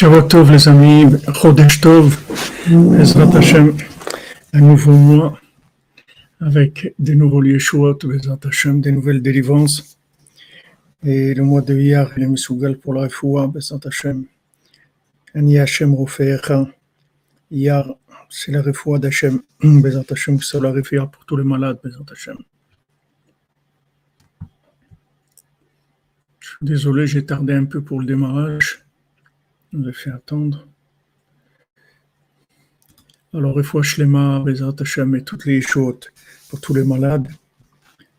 Tov les amis, Chodesh Tov, Ezrat Hashem, un nouveau mois avec des nouveaux Yeshuot, Ezrat Hashem, des nouvelles délivrances. Et le mois de hier, il est Mesougal pour la Refoua, Ezrat Hashem. Ani Hashem Rofeecha. Hier, c'est la Refoua d'Hashem, Ezrat Hashem, c'est la Refoua pour tous les malades, Ezrat Hashem. Désolé, j'ai tardé un peu pour le démarrage. On a fait attendre. Alors, Shlema, Bezat Hashem et toutes les choses pour tous les malades.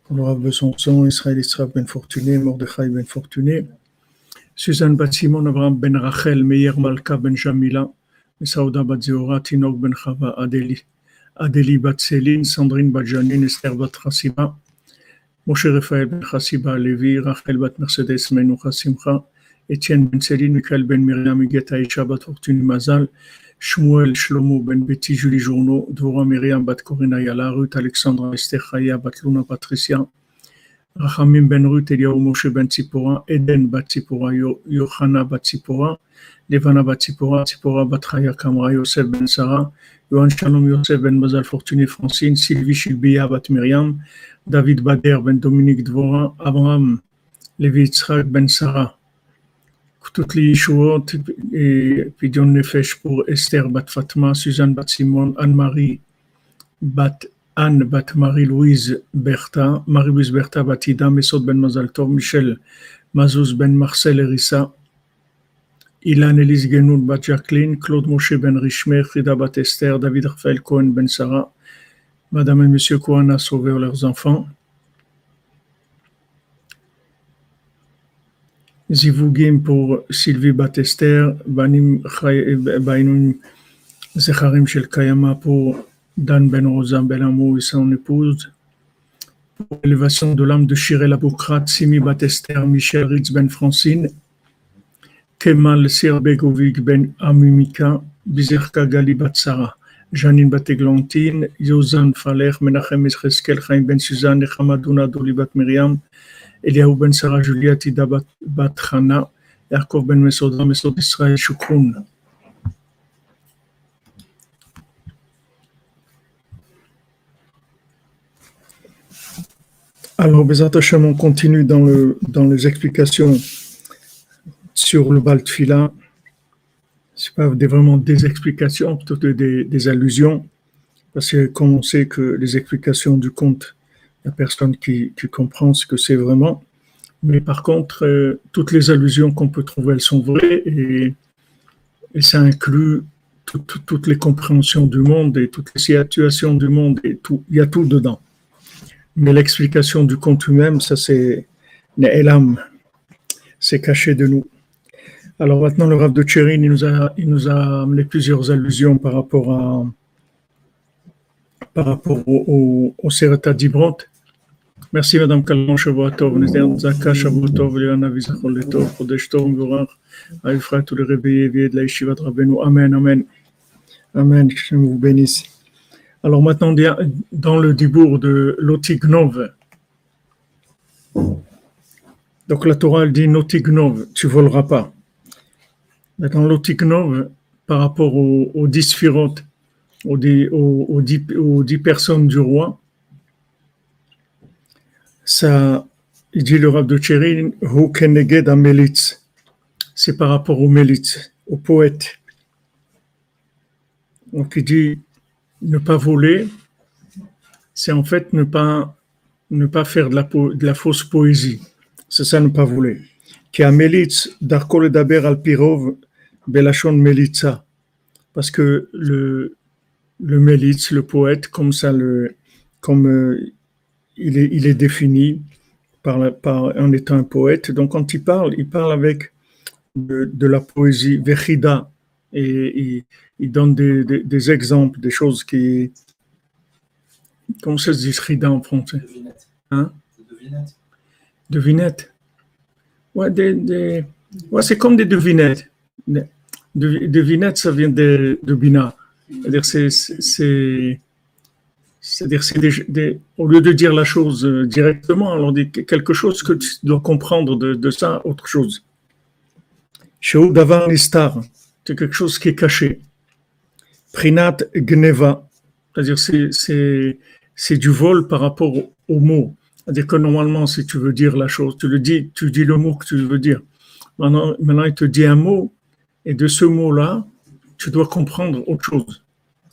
Pour Rav Besançon, Israël Israël Ben Fortuné, Mordechai Ben Fortuné, Suzanne Bat Simon, Abraham Ben Rachel, Meir Malka Ben Jamila, Saouda Bat Zeora, Tinok Ben Chava, Adeli, Adeli Bat Céline, Sandrine Bat Janine, Esther Bat Chassiba, Moshe Raphaël Ben Chassiba Levi, Rachel Bat Mercedes Menoucha Simcha, Étienne Ben Céline, Michael Ben Myriam, Aïcha, Bat Fortune Mazal, Shmuel Shlomo Ben Betty, Julie Journeau, Dora Myriam, Bat Corinna Yala, Ruth Alexandra, Esther Chaya, Bat Luna Patricia, Rachamim Ben Ruth, Eliaou Moshe Ben Tzipora, Eden Bat Tzipora, Yohana Bat Tzipora, Levana Bat Tzipora, Tzipora Bat Chaya Kamra, Yosef Ben Sarah, Yohan Shalom Yosef Ben Mazal Fortuné Francine, Sylvie Shilbia Bat Myriam, David Bader Ben Dominique Dvora, Abraham Levi Yitzhak Ben Sarah, toutes les Yeshuot, et puis Dion Nefesh pour Esther Bat Fatma, Suzanne Bat Simon, Anne-Marie Bat Anne Bat Marie-Louise Bertha, Marie-Louise Bertha Batida, Mesod Ben Mazal Tov, Michel Mazouz Ben Marcel Erissa, Ilan Elise Genoun Bat Jacqueline, Claude Moshe Ben Richmer, Frida Bat Esther, David Raphaël Cohen Ben Sarah, Madame et Monsieur Cohen a sauvé leurs enfants. Zivugim pour Sylvie Batester, Banim Bainun Zecharim Shel Kayama pour Dan Ben Rosa Belamou et son épouse. Pour l'élévation de l'âme de Shirel Aboukrat, Simi Batester, Michel Ritz Ben Francine, Kemal Sirbegovic Ben Amumika, Bizerka Gali Batsara, Janine Bateglantine, Yozan Faler, Menachem Esreskel, Chaim Ben Suzanne, Hamadouna Doli Bat Miriam, Ben Ben. Alors, Bezat Hashem, on continue dans, le, dans les explications sur le Baltfila. Ce pas des, vraiment des explications, plutôt des, des allusions, parce que comme on sait que les explications du conte personne qui, qui comprend ce que c'est vraiment. Mais par contre, euh, toutes les allusions qu'on peut trouver, elles sont vraies et, et ça inclut toutes les compréhensions du monde et toutes les situations du monde et tout. Il y a tout dedans. Mais l'explication du conte lui-même, ça c'est Ne'elam, c'est caché de nous. Alors maintenant, le Rav de Tchérin, il nous a, il nous a amené plusieurs allusions par rapport à par rapport au, au, au. Merci Madame Calmon, Shavuatov, Nézère Zaka, Shavuatov, Léana Vizachol Letov, Chodesh Tov, Mvorach, Aïfra, tous les réveillés, éveillés de la Yeshiva Rabbeinu. Amen, Amen. Amen, que je vous bénisse. Alors maintenant, dans le dibour de Lotignov, donc la Torah elle dit Notignov, tu voleras pas. Maintenant, Lotignov, par rapport aux, dix sphirotes, aux dix personnes du roi, ça, il dit le rab de Tchérin, c'est par rapport au Melitz, au poète. Donc il dit ne pas voler, c'est en fait ne pas, ne pas faire de la, de la fausse poésie. C'est ça ne pas voler. Qui a Melitz, d'Arkol Daber al Pirov, Belachon Melitza. Parce que le, le le poète, comme ça, le, comme euh, il est, il est défini par, la, par, en étant un poète. Donc, quand il parle, il parle avec de, de la poésie vechida et il, il donne des, des, des, exemples, des choses qui. Comment ça se dit chida en français? Devinette. Hein? Devinette. Devinette. Ouais, des, ouais c'est comme des devinettes. Devinette, ça vient de, de bina. C'est-à-dire, c'est c'est-à-dire, c'est des, des, au lieu de dire la chose euh, directement, on dit quelque chose que tu dois comprendre de, ça, autre chose. Chez Davar Nistar, c'est quelque chose qui est caché. Prinat gneva, c'est-à-dire c'est, c'est, du vol par rapport au, mot. C'est-à-dire que normalement, si tu veux dire la chose, tu le dis, tu dis le mot que tu veux dire. Maintenant, maintenant il te dit un mot, et de ce mot-là, tu dois comprendre autre chose.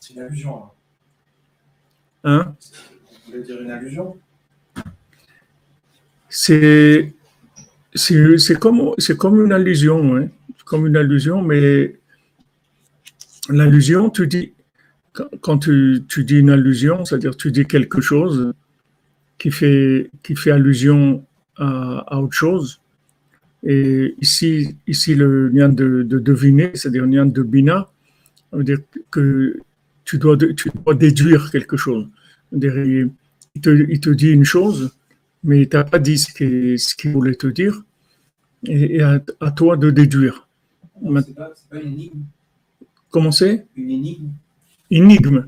C'est une allusion. Hein Vous voulez dire une allusion? C'est comme, comme une allusion, hein. comme une allusion, mais l'allusion, tu dis, quand tu, tu, dis une allusion, c'est-à-dire tu dis quelque chose qui fait, qui fait allusion à, à autre chose. Et ici, ici le lien de, de deviner, c'est-à-dire le lien de bina, veut dire que tu dois, tu dois déduire quelque chose. Il te, il te dit une chose, mais tu n'as pas dit ce qu'il voulait te dire, et, à, toi de déduire. C'est pas, pas, une énigme. Comment c'est? Une énigme. Énigme.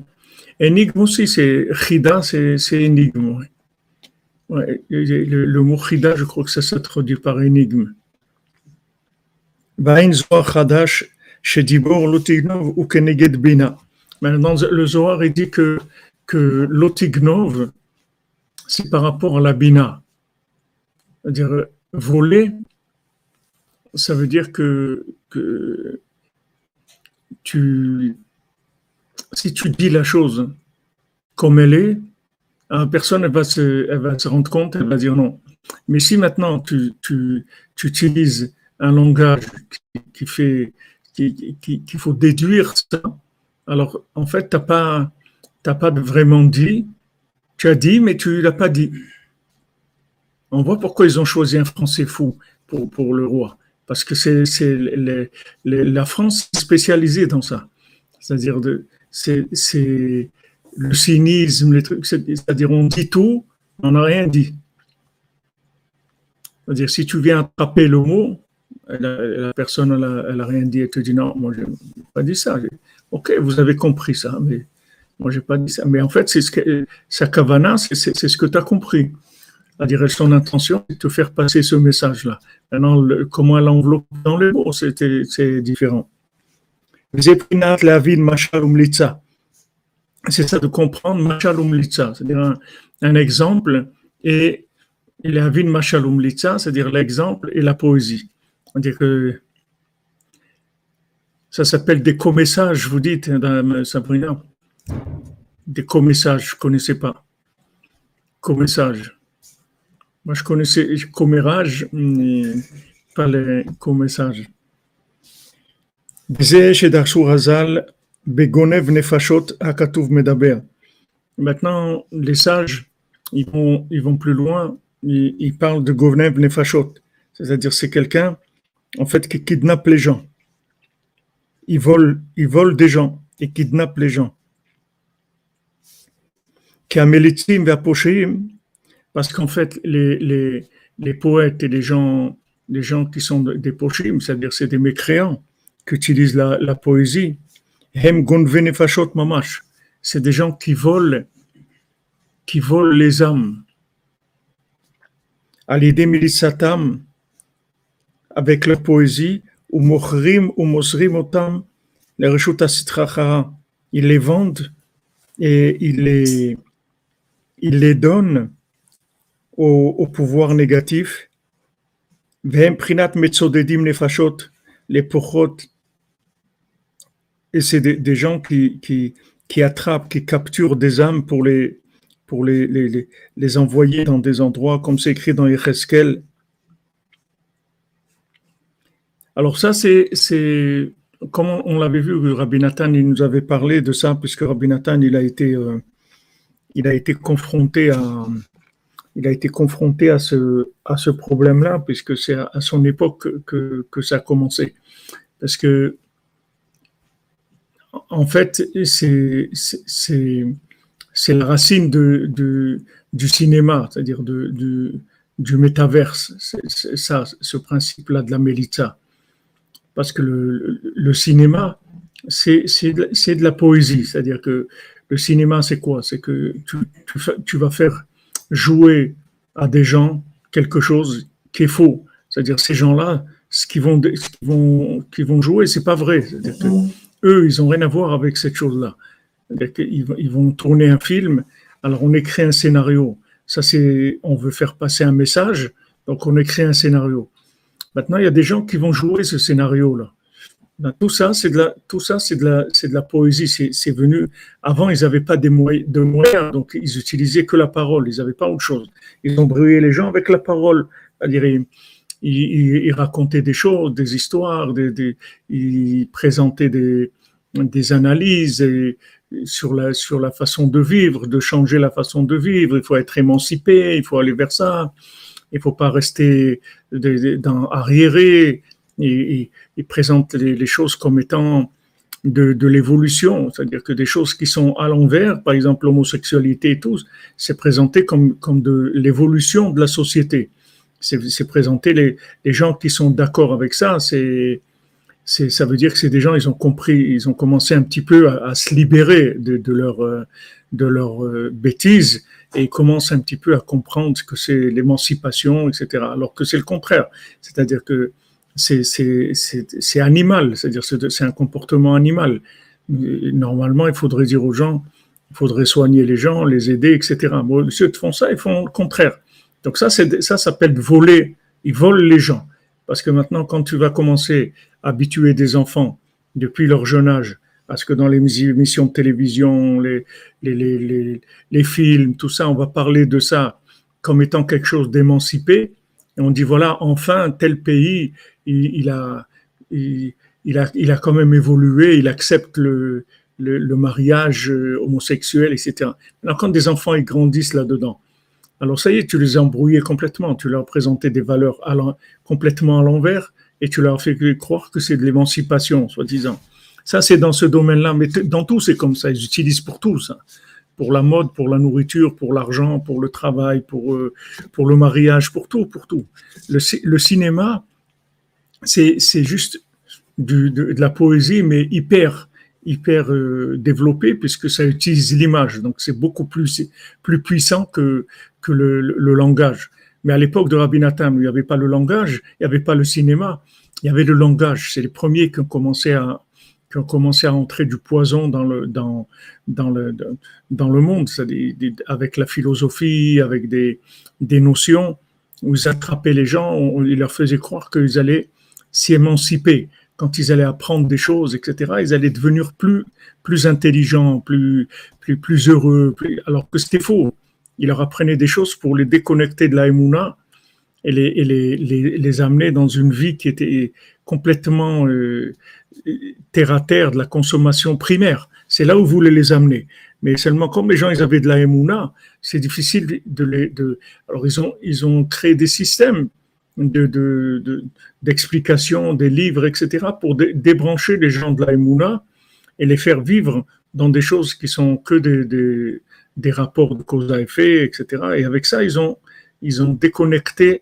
Énigme aussi, c'est chida, c'est énigme. Ouais. le, le, mot chida, je crois que ça se traduit par énigme. Maintenant, le Zohar, il dit que, que l'otignov, c'est par rapport à la bina. C'est-à-dire, voler, ça veut dire que, que tu, si tu dis la chose comme elle est, personne ne va se, elle va se rendre compte, elle va dire non. Mais si maintenant tu, tu, tu utilises un langage qui, fait qu'il faut déduire ça, alors en fait, tu n'as pas, pas vraiment dit, tu as dit, mais tu ne l'as pas dit. On voit pourquoi ils ont choisi un français fou pour, pour le roi. Parce que c'est la France spécialisée dans ça. C'est-à-dire, c'est le cynisme, les trucs, c'est-à-dire on dit tout, on n'a rien dit. C'est-à-dire, si tu viens attraper le mot, la, personne, elle n'a rien dit, elle te dit non, moi, je n'ai pas dit ça. Ok, vous avez compris ça, mais moi, je n'ai pas dit ça. Mais en fait, c'est ce que, sa kavana, c'est ce que tu as compris. C'est-à-dire, son intention, c'est de te faire passer ce message-là. Maintenant, comment elle enveloppe dans les mots, c'est différent. C'est ça de comprendre Machalum c'est-à-dire un, exemple et, la vie de c'est-à-dire l'exemple et la poésie. C'est-à-dire que ça s'appelle des co-messages, vous dites, Madame Sabrina. Des co-messages, je ne connaissais pas. Co-messages. Moi, je connaissais commérage, mais pas les comessages. Maintenant, les sages, ils vont, ils vont plus loin, ils, ils parlent de Govnev Nefashot, c'est-à-dire c'est quelqu'un, en fait, qui kidnappe les gens. Il vole, il vole des gens et kidnappe les gens. Parce qu'en fait, les, les, les, poètes et les gens, les gens qui sont des pochim, c'est-à-dire c'est des mécréants qui utilisent la, la poésie, c'est des gens qui volent, qui volent les âmes. À l'idée milisatam, avec leur poésie, ils les vendent et ils les, ils les donnent au, pouvoir négatif. les pochot, et c'est des, gens qui, qui, qui, attrapent, qui capturent des âmes pour les, pour les, les, les envoyer dans des endroits, comme c'est écrit dans Yecheskel. Alors ça, c'est, c'est comme on l'avait vu, Rabbi Nathan, il nous avait parlé de ça, puisque Rabbi Nathan, il a été, euh, confronté à, ce, à problème-là, puisque c'est à, son époque que, ça a commencé. Parce que, en fait, c'est, la racine de, du cinéma, c'est-à-dire de, du métaverse. Ce principe-là de la mélita. Parce que le, cinéma, c'est, de, la poésie. C'est-à-dire que le cinéma, c'est quoi? C'est que tu, tu, vas faire jouer à des gens quelque chose qui est faux. C'est-à-dire ces gens-là, ce qu'ils vont, ce qu'ils vont, vont jouer, c'est pas vrai. Eux, ils ont rien à voir avec cette chose-là. Vont- ils vont tourner un film. Alors, on écrit un scénario. Ça, c'est, on veut faire passer un message. Donc, on écrit un scénario. Maintenant, il y a des gens qui vont jouer ce scénario-là. Ben, Tout ça, c'est de la, tout ça, c'est de la, c'est de la poésie. C'est, venu. Avant, ils n'avaient pas des moyens, de moyens, donc ils utilisaient que la parole. Ils n'avaient pas autre chose. Ils ont brûlé les gens avec la parole. Ils, ils, ils racontaient des choses, des histoires, ils présentaient des, analyses sur la, sur la façon de vivre, de changer la façon de vivre. Il faut être émancipé, il faut aller vers ça. Il faut pas rester arriéré. Ils présentent les, choses comme étant de, l'évolution, c'est-à-dire que des choses qui sont à l'envers, par exemple l'homosexualité et tout, c'est présenté comme, de l'évolution de la société. C'est présenté les, gens qui sont d'accord avec ça, ça veut dire que c'est des gens ils ont compris ils ont commencé un petit peu à, se libérer de, de leur euh, de leur euh, bêtises et ils commencent un petit peu à comprendre que c'est l'émancipation etc alors que c'est le contraire. C'est-à-dire que c'est animal. C'est-à-dire c'est un comportement animal. Normalement il faudrait dire aux gens il faudrait soigner les gens les aider etc bon, ceux qui font ça ils font le contraire. Donc ça ça s'appelle voler. Ils volent les gens. Parce que maintenant quand tu vas commencer habituer des enfants depuis leur jeune âge à ce que dans les émissions de télévision, les, films, tout ça, on va parler de ça comme étant quelque chose d'émancipé. Et on dit, voilà, enfin, tel pays, il, a, il, a, il a quand même évolué, il accepte le, mariage euh, homosexuel, etc. Alors, quand des enfants ils grandissent là-dedans, alors ça y est, tu les as embrouillés complètement, tu leur as présenté des valeurs complètement à l'envers et tu leur as fait croire que c'est de l'émancipation, soi-disant. Ça, c'est dans ce domaine-là, mais dans tout, c'est comme ça. Ils utilisent pour tout ça. Pour la mode, pour la nourriture, pour l'argent, pour le travail, pour, euh, pour le mariage, pour tout, pour tout. Le, ci- le cinéma, c'est juste de, la poésie, mais hyper, hyper euh, développée, puisque ça utilise l'image. Donc, c'est beaucoup plus, plus puissant que, que le langage. Mais à l'époque de Rabbi Nathan, il n'y avait pas le langage, il n'y avait pas le cinéma, il y avait le langage. C'est les premiers qui ont commencé à, qui ont commencé à entrer du poison dans le, dans, dans le, dans le monde, avec la philosophie, avec des, des notions où ils attrapaient les gens, ils leur faisaient croire qu'ils allaient s'y émanciper. Quand ils allaient apprendre des choses, etc., ils allaient devenir plus, plus intelligents, plus, plus, heureux, alors que c'était faux. Ils leur apprenaient des choses pour les déconnecter de la Emouna et les, et les, les amener dans une vie qui était complètement euh, terre à terre de la consommation primaire. C'est là où vous voulez les amener. Mais seulement comme les gens ils avaient de la Emouna, c'est difficile de les. De... Alors ils ont, ils ont créé des systèmes de, de, de- d'explication, des livres, etc., pour dé- débrancher les gens de la Emouna et les faire vivre dans des choses qui sont que des, des, des rapports de cause à effet, etc. Et avec ça, ils ont, ils ont déconnecté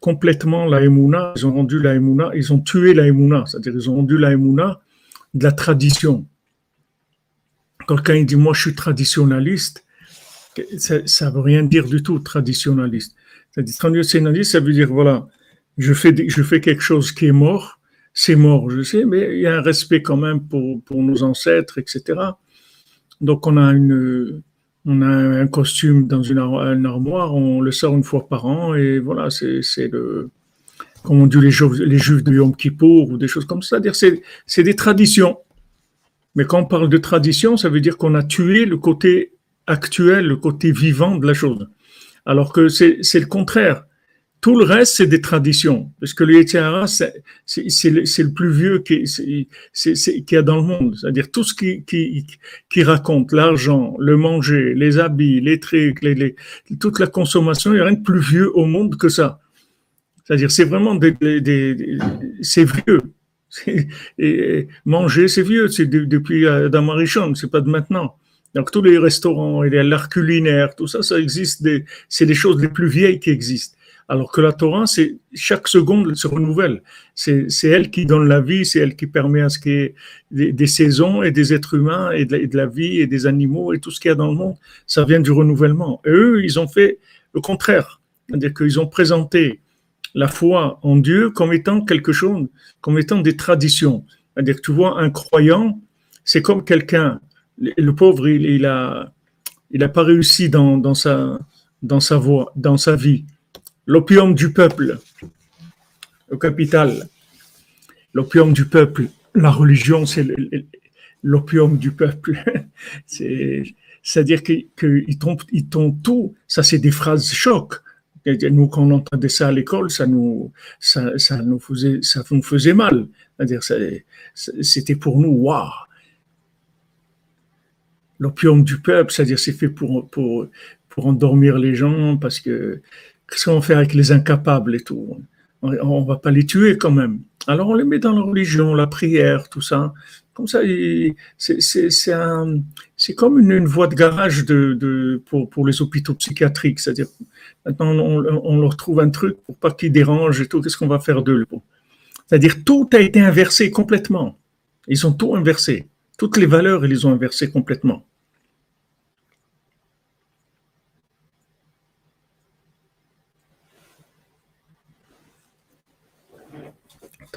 complètement la Emouna, ils ont rendu la Emouna, ils ont tué la Emouna, c'est-à-dire ils ont rendu la Emouna de la tradition. Quelqu'un dit moi je suis traditionnaliste, ça, ça veut rien dire du tout traditionnaliste. C'est-à-dire traditionnaliste, ça veut dire voilà, je fais je fais quelque chose qui est mort, c'est mort, je sais, mais il y a un respect quand même pour, pour nos ancêtres, etc. Donc on a une on a un costume dans une ar- une armoire, on le sort une fois par an et voilà, c'est le comme on dit les juifs, de Yom Kippour ou des choses comme ça. C'est des traditions. Mais quand on parle de tradition, ça veut dire qu'on a tué le côté actuel, le côté vivant de la chose. Alors que c'est le contraire. Tout le reste, c'est des traditions. Parce que le Yetzirah, c'est le, plus vieux qu'il y a dans le monde. C'est-à-dire tout ce qui, qui, qui raconte l'argent, le manger, les habits, les trucs, les, les- toute la consommation, il n'y a rien de plus vieux au monde que ça. C'est-à-dire, c'est vraiment des, des- des- c'est vieux. Manger, c'est vieux. C'est de- depuis Adam Arishon, c'est pas de maintenant. Donc, tous les restaurants et l'art culinaire, tout ça, ça existe. C'est les choses les plus vieilles qui existent. Alors que la Torah, c'est chaque seconde se renouvelle. C'est elle qui donne la vie, c'est elle qui permet à ce qu'il y ait des, saisons et des êtres humains et de, la, vie et des animaux et tout ce qu'il y a dans le monde. Ça vient du renouvellement. Et eux, ils ont fait le contraire. C'est-à-dire qu'ils ont présenté la foi en Dieu comme étant quelque chose, comme étant des traditions. C'est-à-dire que tu vois, un croyant, c'est comme quelqu'un, le pauvre, il, il a, il a pas réussi dans, sa, dans sa voie, dans sa vie. L'opium du peuple, le capital, l'opium du peuple, la religion, c'est l'opium du peuple. C'est-à-dire qu'ils ils tombent tout. Ça, c'est des phrases choc. Nous, quand on entendait ça à l'école, ça nous, ça, nous faisait, ça nous faisait mal. C'est-à-dire, c'était pour nous, waouh! L'opium du peuple, c'est-à-dire, c'est fait pour, pour endormir les gens, parce que qu'est-ce qu'on faire avec les incapables et tout? On ne va pas les tuer quand même. Alors, on les met dans la religion, la prière, tout ça. Comme ça, c'est comme une, voie de garage pour les hôpitaux psychiatriques. C'est-à-dire, maintenant, on, on, leur trouve un truc pour pas qu'ils dérangent et tout. Qu'est-ce qu'on va faire d'eux C'est-à-dire, tout a été inversé complètement. Ils ont tout inversé. Toutes les valeurs, ils les ont inversées complètement.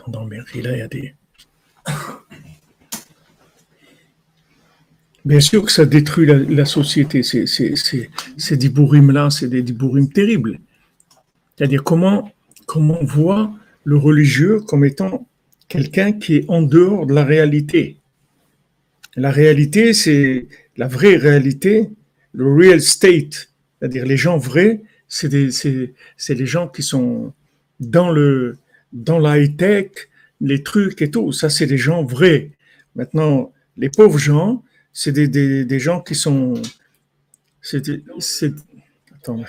Mais là, il y a des. Bien sûr que ça détruit la, société. C'est, c'est, c'est, ces dibourim-là, c'est des dibourim terribles. C'est-à-dire comment, comment on voit le religieux comme étant quelqu'un qui est en dehors de la réalité. La réalité, c'est la vraie réalité, le real state, c'est-à-dire les gens vrais, c'est les gens qui sont dans le dans la high-tech, les trucs et tout. Ça, c'est des gens vrais. Maintenant, les pauvres gens, c'est des, des, gens qui sont. C'est. Attends,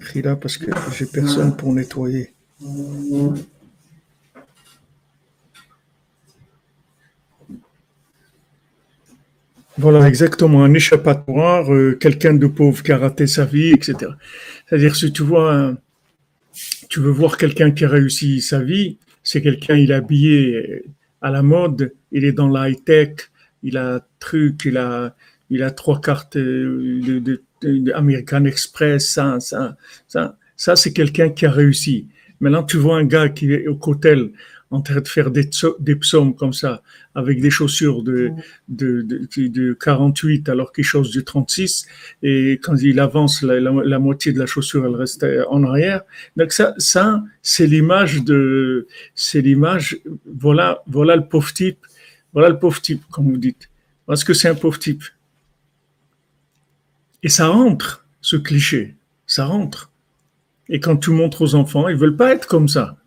Rila, parce que j'ai personne pour nettoyer. Voilà, exactement, un échappatoire, euh, quelqu'un de pauvre qui a raté sa vie, etc. C'est-à-dire, si tu vois, tu veux voir quelqu'un qui a réussi sa vie, c'est quelqu'un, il est habillé à la mode, il est dans la high-tech, il a truc, il a, il a trois cartes euh, de American Express, ça, ça, ça, ça c'est quelqu'un qui a réussi. Maintenant, tu vois un gars qui est au cotel en train de faire des, des psaumes comme ça, avec des chaussures de, de, de, de 48 alors qu'il chose du 36, et quand il avance, la, la, la, moitié de la chaussure, elle reste en arrière. Donc ça, ça c'est l'image de, c'est l'image, voilà, voilà le pauvre type, voilà le pauvre type, comme vous dites. Parce que c'est un pauvre type. Et ça rentre, ce cliché, ça rentre. Et quand tu montres aux enfants, ils veulent pas être comme ça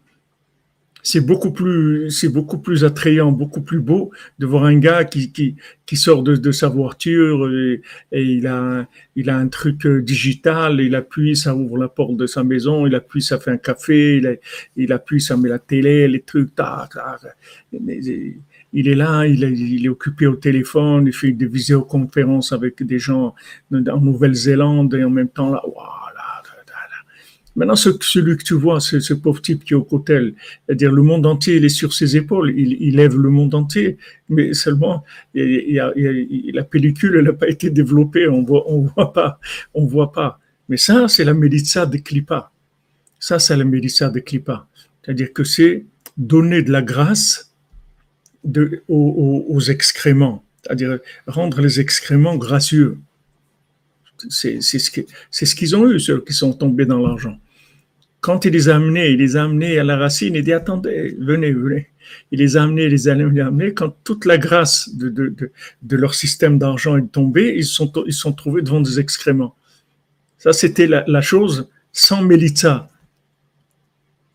c'est beaucoup plus, c'est beaucoup plus attrayant, beaucoup plus beau de voir un gars qui, qui, qui sort de, de sa voiture et, et, il a, il a un truc euh, digital, il appuie, ça ouvre la porte de sa maison, il appuie, ça fait un café, il, il appuie, ça met la télé, les trucs, tac, tac. Il est là, il est, il est occupé au téléphone, il fait des visioconférences avec des gens en Nouvelle-Zélande et en même temps là, waouh Maintenant, ce, celui que tu vois, ce pauvre type qui est au cotel, c'est-à-dire le monde entier, il est sur ses épaules, il, il lève le monde entier, mais seulement il il la pellicule, n'a pas été développée, on voit, on voit pas, on voit pas. Mais ça, c'est la mélissa de Klippa. Ça, c'est la mélissa de Klippa. C'est-à-dire que c'est donner de la grâce de, aux, aux, excréments, c'est-à-dire rendre les excréments gracieux. C'est ce qu'ils ce qu'ils ont eu, ceux qui sont tombés dans l'argent. Quand il les a amenés, il les a amenés à la racine, il dit attendez, venez, venez. Il les a amenés, il les a amenés. Quand toute la grâce de, de, de, leur système d'argent est tombée, ils sont, sont trouvés devant des excréments. Ça, c'était la, chose sans Mélitza.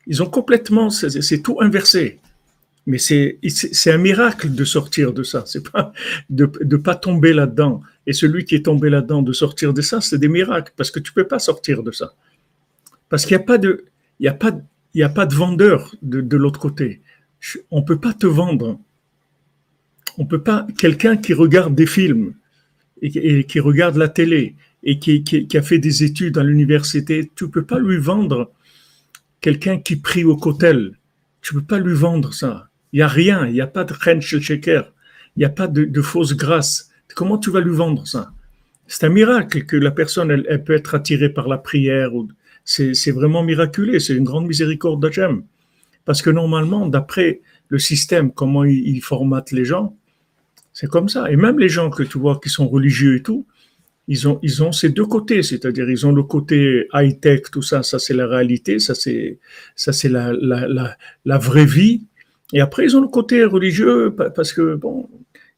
Ils ont complètement, c'est tout inversé. Mais c'est un miracle de sortir de ça. C'est pas de ne pas tomber là-dedans. Et celui qui est tombé là-dedans, de sortir de ça, c'est des miracles, parce que tu peux pas sortir de ça. Parce qu'il n'y a pas de, a a pas de vendeur de, de l'autre côté. On peut pas te vendre. On peut pas, quelqu'un qui regarde des films et, qui regarde la télé et qui, qui, a fait des études à l'université, tu peux pas lui vendre quelqu'un qui prie au cotel. Tu peux pas lui vendre ça. Il n'y a rien, il n'y a pas de Ren Sheker, il n'y a pas de, de fausse grâce. Comment tu vas lui vendre ça? C'est un miracle que la personne, elle, elle peut être attirée par la prière. ou- C'est vraiment miraculeux, c'est une grande miséricorde d'Hachem. Parce que normalement, d'après le système, comment il, il formate les gens, c'est comme ça. Et même les gens que tu vois qui sont religieux et tout, ils ont, ils ont ces deux côtés, c'est-à-dire ils ont le côté high-tech, tout ça, ça c'est la réalité, ça c'est, ça c'est la, la, la, la vraie vie. Et après, ils ont le côté religieux pa- parce que, bon,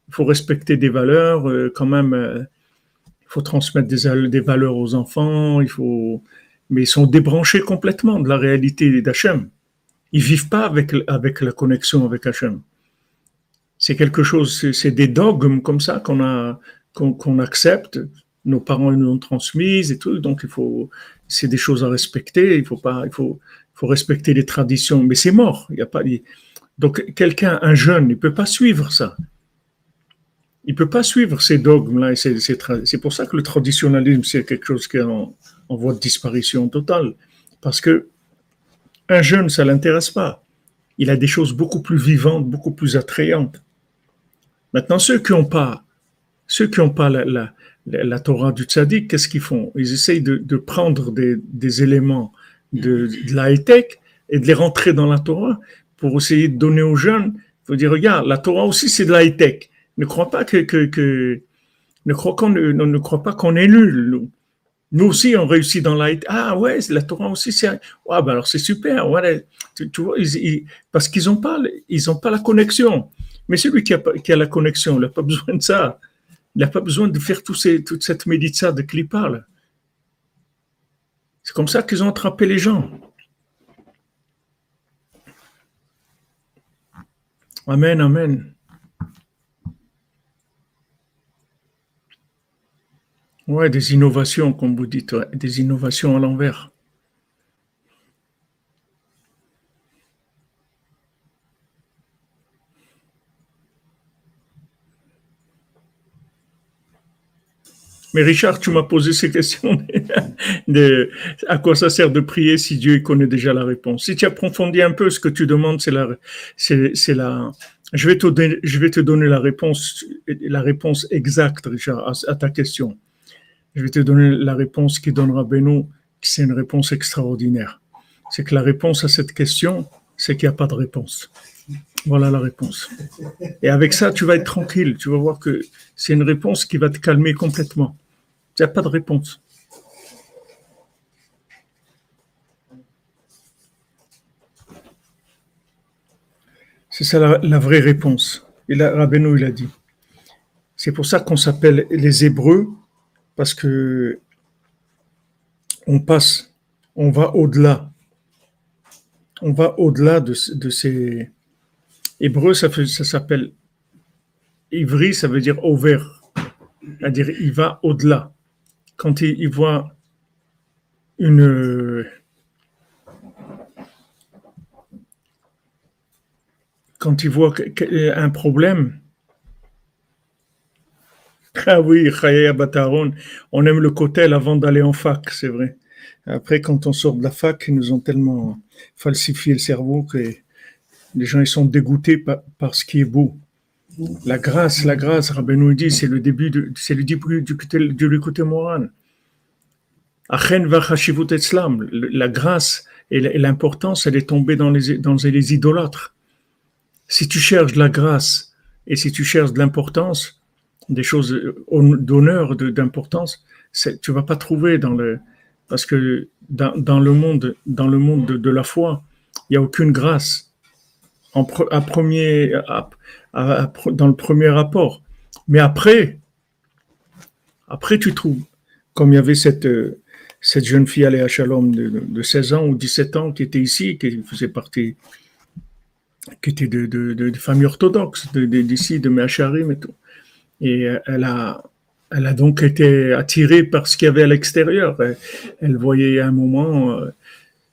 il faut respecter des valeurs, euh, quand même, euh, il faut transmettre des, des valeurs aux enfants, il faut, mais ils sont débranchés complètement de la réalité d'Hachem. Ils vivent pas avec, avec la connexion avec Hachem. C'est quelque chose, c'est des dogmes comme ça qu'on a, accepte. Nos parents nous ont transmises et tout, donc il faut, c'est des choses à respecter. Il faut pas, il faut, faut respecter les traditions, mais c'est mort. Il y a pas, il- donc quelqu'un, un jeune, il peut pas suivre ça. Il peut pas suivre ces dogmes-là. C'est pour ça que le traditionnalisme, c'est quelque chose qui est en, en voie de disparition totale. Parce que un jeune, ça l'intéresse pas. Il a des choses beaucoup plus vivantes, beaucoup plus attrayantes. Maintenant, ceux qui n'ont pas, ceux qui n'ont pas la, Torah du tzaddik, qu'est-ce qu'ils font? Ils essayent de, prendre des, éléments de, de la high-tech et de les rentrer dans la Torah pour essayer de donner aux jeunes. Il faut dire, regarde, la Torah aussi, c'est de la high-tech. Ne crois pas que, que, ne ne, ne crois pas qu'on est nul. Nous. Aussi, on réussit dans la Ah ouais, la Torah aussi, c'est. Ouais, ben alors c'est super. Tu, vois, parce qu'ils n'ont pas, pas la connexion. Mais celui qui a, qui a la connexion, il n'a pas besoin de ça. Il n'a pas besoin de faire tout toute cette médita de qui parle. C'est comme ça qu'ils ont attrapé les gens. Amen, amen. Ouais, des innovations, comme vous dites, des innovations à l'envers. Mais Richard, tu m'as posé ces questions de, à quoi ça sert de prier si Dieu connaît déjà la réponse. Si tu approfondis un peu ce que tu demandes, c'est la, c'est, la, je vais te donner, je vais te donner la réponse, la réponse exacte, Richard, à ta question. Je vais te donner la réponse qui donnera Beno, qui c'est une réponse extraordinaire. C'est que la réponse à cette question, c'est qu'il n'y a pas de réponse. Voilà la réponse. Et avec ça, tu vas être tranquille. Tu vas voir que c'est une réponse qui va te calmer complètement. Il n'y a pas de réponse. C'est ça la, la, vraie réponse. Et là, Rabbeinu, il a dit. C'est pour ça qu'on s'appelle les Hébreux, parce que on passe, on va au-delà. On va au-delà de, de, ces. Hébreux, ça, s'appelle. Ivri, ça veut dire ouvert. C'est-à-dire, il va au-delà. Quand il voit une. Quand il voit un problème, ah oui, on aime le cotel avant d'aller en fac, c'est vrai. Après, quand on sort de la fac, ils nous ont tellement falsifié le cerveau que les gens ils sont dégoûtés par, par ce qui est beau. La grâce, la grâce, Rabbi nous dit, c'est le début, c'est le début du, du, du côté moral. La grâce et l'importance, elle est tombée dans les, dans les idolâtres. Si tu cherches de la grâce et si tu cherches de l'importance, des choses d'honneur, d'importance, tu vas pas trouver dans le parce que dans, le monde, dans le monde de, la foi, il y a aucune grâce en à premier, à, à, dans le premier rapport. Mais après, après tu trouves, comme il y avait cette cette jeune fille Aléa Shalom de, de 16 ans ou 17 ans qui était ici, qui faisait partie, qui était de, de, de, famille orthodoxe d'ici, de, de Meacharim et tout. Et elle a, elle a donc été attirée par ce qu'il y avait à l'extérieur. Elle, voyait à un moment, euh,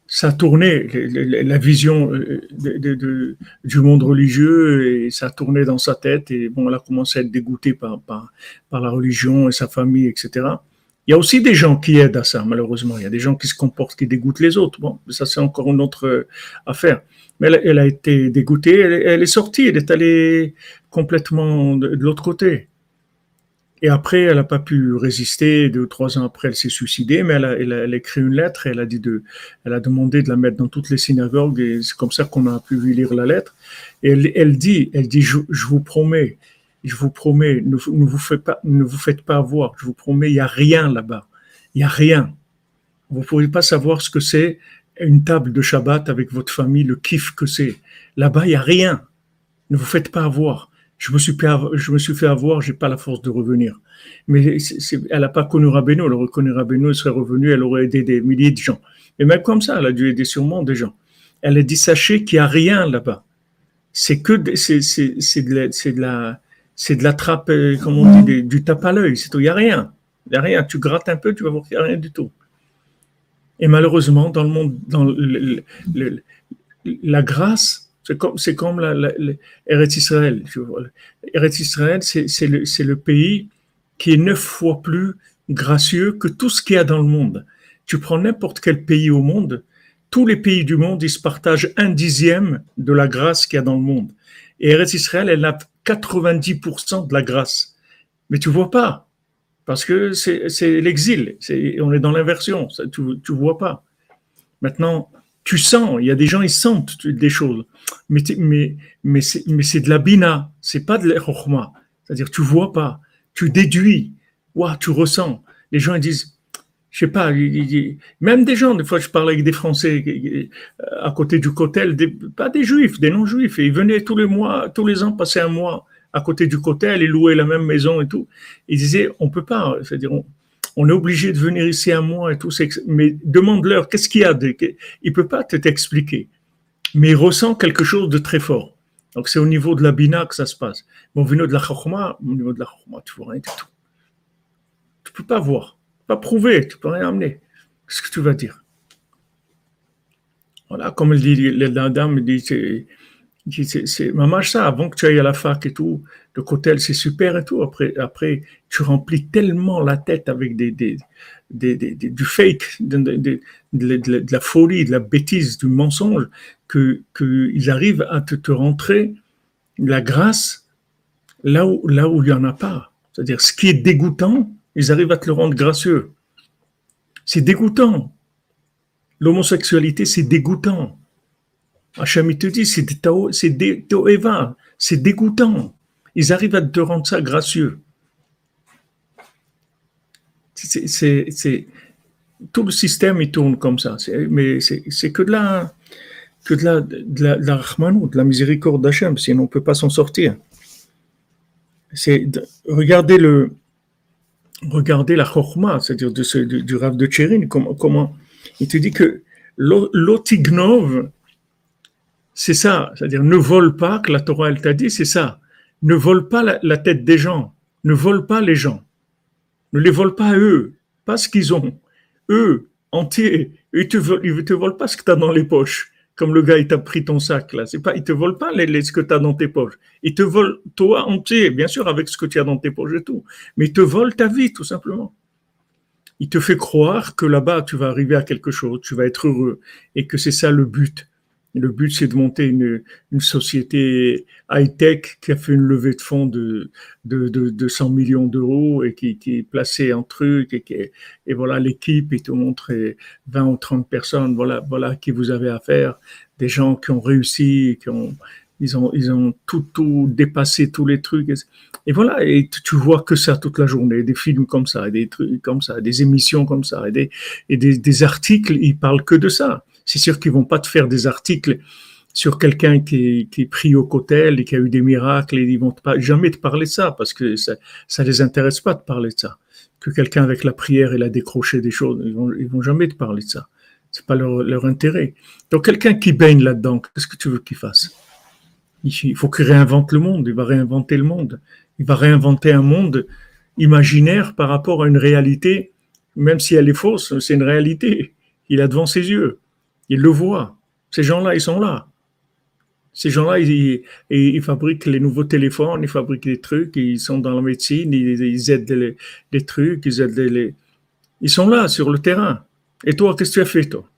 ça tournait, la vision de, du monde religieux, et ça tournait dans sa tête. Et bon, elle a commencé à être dégoûtée par, la religion et sa famille, etc. Il y a aussi des gens qui aident à ça, malheureusement. Il y a des gens qui se comportent, qui dégoûtent les autres. Bon, ça c'est encore une autre affaire. Mais elle, a été dégoûtée, elle, est sortie, elle est allée complètement de l'autre côté. Et après, elle n'a pas pu résister. Deux ou trois ans après, elle s'est suicidée, mais elle a, elle, a, elle a, écrit une lettre. Et elle a dit de, elle a demandé de la mettre dans toutes les synagogues. Et c'est comme ça qu'on a pu lire la lettre. Et elle, elle dit, elle dit, je, vous promets, je vous promets, ne, vous faites pas, ne vous faites pas avoir. Je vous promets, il y a rien là-bas. Il y a rien. Vous ne pouvez pas savoir ce que c'est une table de Shabbat avec votre famille, le kiff que c'est. Là-bas, il y a rien. Ne vous faites pas avoir je me suis fait avoir, je me j'ai pas la force de revenir. Mais elle n'a pas connu Rabbeinu, elle aurait connu Rabbeinu, elle serait revenue, elle aurait aidé des milliers de gens. Et même comme ça, elle a dû aider sûrement des gens. Elle a dit, sachez qu'il n'y a rien là-bas. C'est que, c'est, de la, c'est de la, c'est de la trappe, euh, comment on dit, du tape à l'œil, c'est tout. Il n'y a rien. Il n'y a rien. Tu grattes un peu, tu vas voir qu'il n'y a rien du tout. Et malheureusement, dans le monde, dans le, le, la grâce, c'est comme, c'est comme la, la, la Eretz Israël. Eretz Israël, c'est, le, pays qui est neuf fois plus gracieux que tout ce qu'il y a dans le monde. Tu prends n'importe quel pays au monde, tous les pays du monde, ils se partagent un dixième de la grâce qu'il y a dans le monde. Et Eretz Israël, elle a 90% de la grâce. Mais tu vois pas, parce que c'est, l'exil. On est dans l'inversion. Tu, tu vois pas. Maintenant, tu sens, il y a des gens, ils sentent des choses. Mais, mais, mais c'est de la bina, c'est pas de l'erchma. C'est-à-dire, tu vois pas, tu déduis, tu ressens. Les gens, ils disent, je sais pas, même des gens, des fois, je parlais avec des Français à côté du cotel, pas des Juifs, des non-Juifs, et ils venaient tous les mois, tous les ans passer un mois à côté du cotel et louer la même maison et tout. Ils disaient, on peut pas, c'est-à-dire, est obligé de venir ici un mois et tout, mais demande-leur qu'est-ce qu'il y a. Il peut pas t'expliquer, mais il ressent quelque chose de très fort. Donc c'est au niveau de la bina que ça se passe. Mais au niveau de la chachma, au niveau de la chachma, tu vois rien du tout. Tu peux pas voir, pas prouver, tu peux rien amener. Qu'est-ce que tu vas dire? Voilà, comme elle dit, la dame dit, c'est maman ça, avant que tu ailles à la fac et tout, le cotel c'est super et tout. Après, après, tu remplis tellement la tête avec des, des, des, du fake, de, la folie, de la bêtise, du mensonge, que qu'ils arrivent à te, te, rentrer la grâce là où, là où il n'y en a pas. C'est-à-dire, ce qui est dégoûtant, ils arrivent à te le rendre gracieux. C'est dégoûtant. L'homosexualité, c'est dégoûtant. Hachem, il te dit, c'est c'est dégoûtant. Ils arrivent à te rendre ça gracieux. C'est, tout le système, il tourne comme ça. mais c'est, que de la, que de la, de la, de la miséricorde d'Hachem, sinon on ne peut pas s'en sortir. C'est, regardez le, regardez la chorma, c'est-à-dire du, du Rav de Tchérin, comment, comment, il te dit que l'otignov, c'est ça, c'est-à-dire ne vole pas, que la Torah elle t'a dit, c'est ça. Ne vole pas la, tête des gens, ne vole pas les gens, ne les vole pas eux, pas ce qu'ils ont. Eux, entiers, ils te te volent pas ce que tu as dans les poches, comme le gars il t'a pris ton sac là. C'est pas, te volent pas les, ce que tu as dans tes poches. Ils te volent toi entier, bien sûr avec ce que tu as dans tes poches et tout, mais ils te volent ta vie tout simplement il te fait croire que là-bas, tu vas arriver à quelque chose, tu vas être heureux, et que c'est ça le but. Le but, c'est de monter une, une société high-tech qui a fait une levée de fonds de, de, de, de 100 millions d'euros et qui, qui, est placée en truc. Et, qui et voilà, l'équipe, et te montre 20 ou 30 personnes, voilà, voilà qui vous avez affaire. Des gens qui ont réussi, qui ont, ils ont, ils ont tout, tout dépassé tous les trucs. Et voilà, et tu vois que ça toute la journée, des films comme ça, des trucs comme ça, des émissions comme ça, et des, et des, des articles, ils parlent que de ça c'est sûr qu'ils vont pas te faire des articles sur quelqu'un qui, est pris au cotel et qui a eu des miracles et ils vont pas jamais te parler de ça parce que ça, ça les intéresse pas de parler de ça. Que quelqu'un avec la prière il a décroché des choses, ils vont, vont jamais te parler de ça. C'est pas leur, leur intérêt. Donc quelqu'un qui baigne là-dedans, qu'est-ce que tu veux qu'il fasse? Il faut qu'il réinvente le monde. Il va réinventer le monde. Il va réinventer un monde imaginaire par rapport à une réalité, même si elle est fausse, c'est une réalité. Il a devant ses yeux. Ils le voient. Ces gens-là, ils sont là. Ces gens-là, ils, fabriquent les nouveaux téléphones, ils fabriquent des trucs, ils sont dans la médecine, ils, aident les, trucs, ils aident les, Ils sont là, sur le terrain. Et toi, qu'est-ce que tu as fait, toi?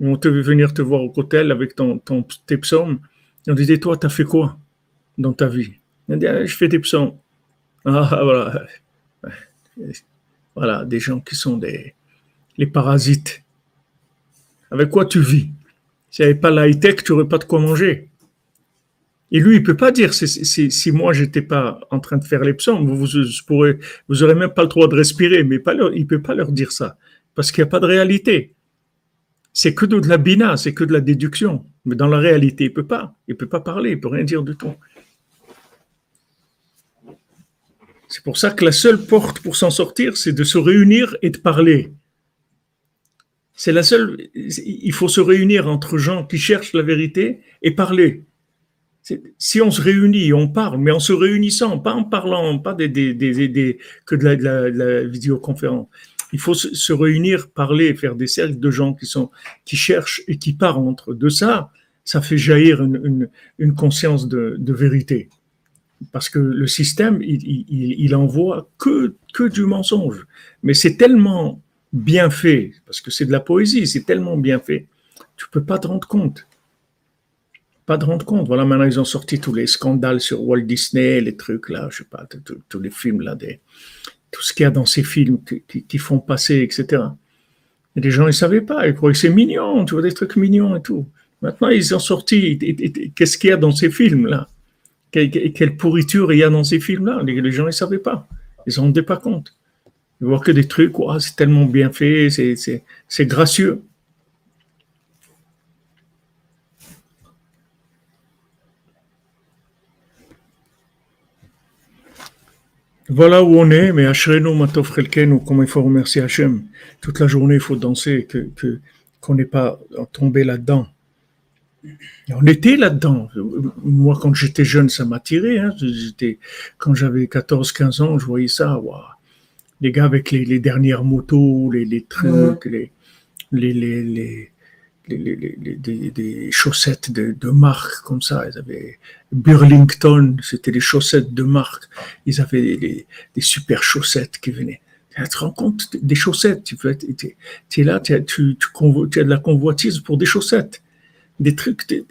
On te veut venir te voir au hôtel avec ton, ton, tes psaumes. on disait, toi, tu as fait quoi dans ta vie? Dit, ah, je fais des psaumes. Ah, voilà. Voilà, des gens qui sont des les parasites. Avec quoi tu vis? S'il n'y avait pas la tech tu n'aurais pas de quoi manger. Et lui, il peut pas dire si moi j'étais pas en train de faire les psaumes, vous n'aurez vous même pas le droit de respirer, mais pas leur, il peut pas leur dire ça parce qu'il n'y a pas de réalité. C'est que de la bina, c'est que de la déduction. Mais dans la réalité, il peut pas. Il peut pas parler, il peut rien dire du tout. C'est pour ça que la seule porte pour s'en sortir, c'est de se réunir et de parler. C'est la seule. Il faut se réunir entre gens qui cherchent la vérité et parler. Si on se réunit, on parle, mais en se réunissant, pas en parlant, pas des, des, que de la, vidéoconférence. Il faut se, réunir, parler, faire des cercles de gens qui sont qui cherchent et qui parlent entre. De ça, ça fait jaillir une, une, conscience de, de, vérité. Parce que le système, il, il, il envoie que, que du mensonge. Mais c'est tellement bien fait, parce que c'est de la poésie, c'est tellement bien fait, tu peux pas te rendre compte pas de rendre compte. Voilà, maintenant ils ont sorti tous les scandales sur Walt Disney, les trucs là, je sais pas, tous les films là, tout ce qu'il y a dans ces films qui, font passer, etc. Et les gens, ils savaient pas, ils croyaient que c'est mignon, tu vois, des trucs mignons et tout. Maintenant, ils ont sorti, qu'est-ce qu'il y a dans ces films-là quelle, pourriture il y a dans ces films-là les, gens, ils savaient pas. Ils ne se rendaient pas compte. Ils voient que des trucs, c'est tellement bien fait, c'est gracieux. Voilà où on est, mais Ashrenu Matov comment il faut remercier Hachem. Toute la journée, il faut danser, que, qu'on n'ait pas tombé là-dedans. on était là-dedans. Moi, quand j'étais jeune, ça m'attirait. Hein. Quand j'avais 14-15 ans, je voyais ça. Les gars avec les, dernières motos, les, trucs, les, les, des, chaussettes de, marque comme ça. Ils avaient Burlington, c'était des chaussettes de marque. Ils avaient des, super chaussettes qui venaient. Tu te rends compte des chaussettes Tu, es là, tu, tu, tu, as de la convoitise pour des chaussettes. Des trucs, tu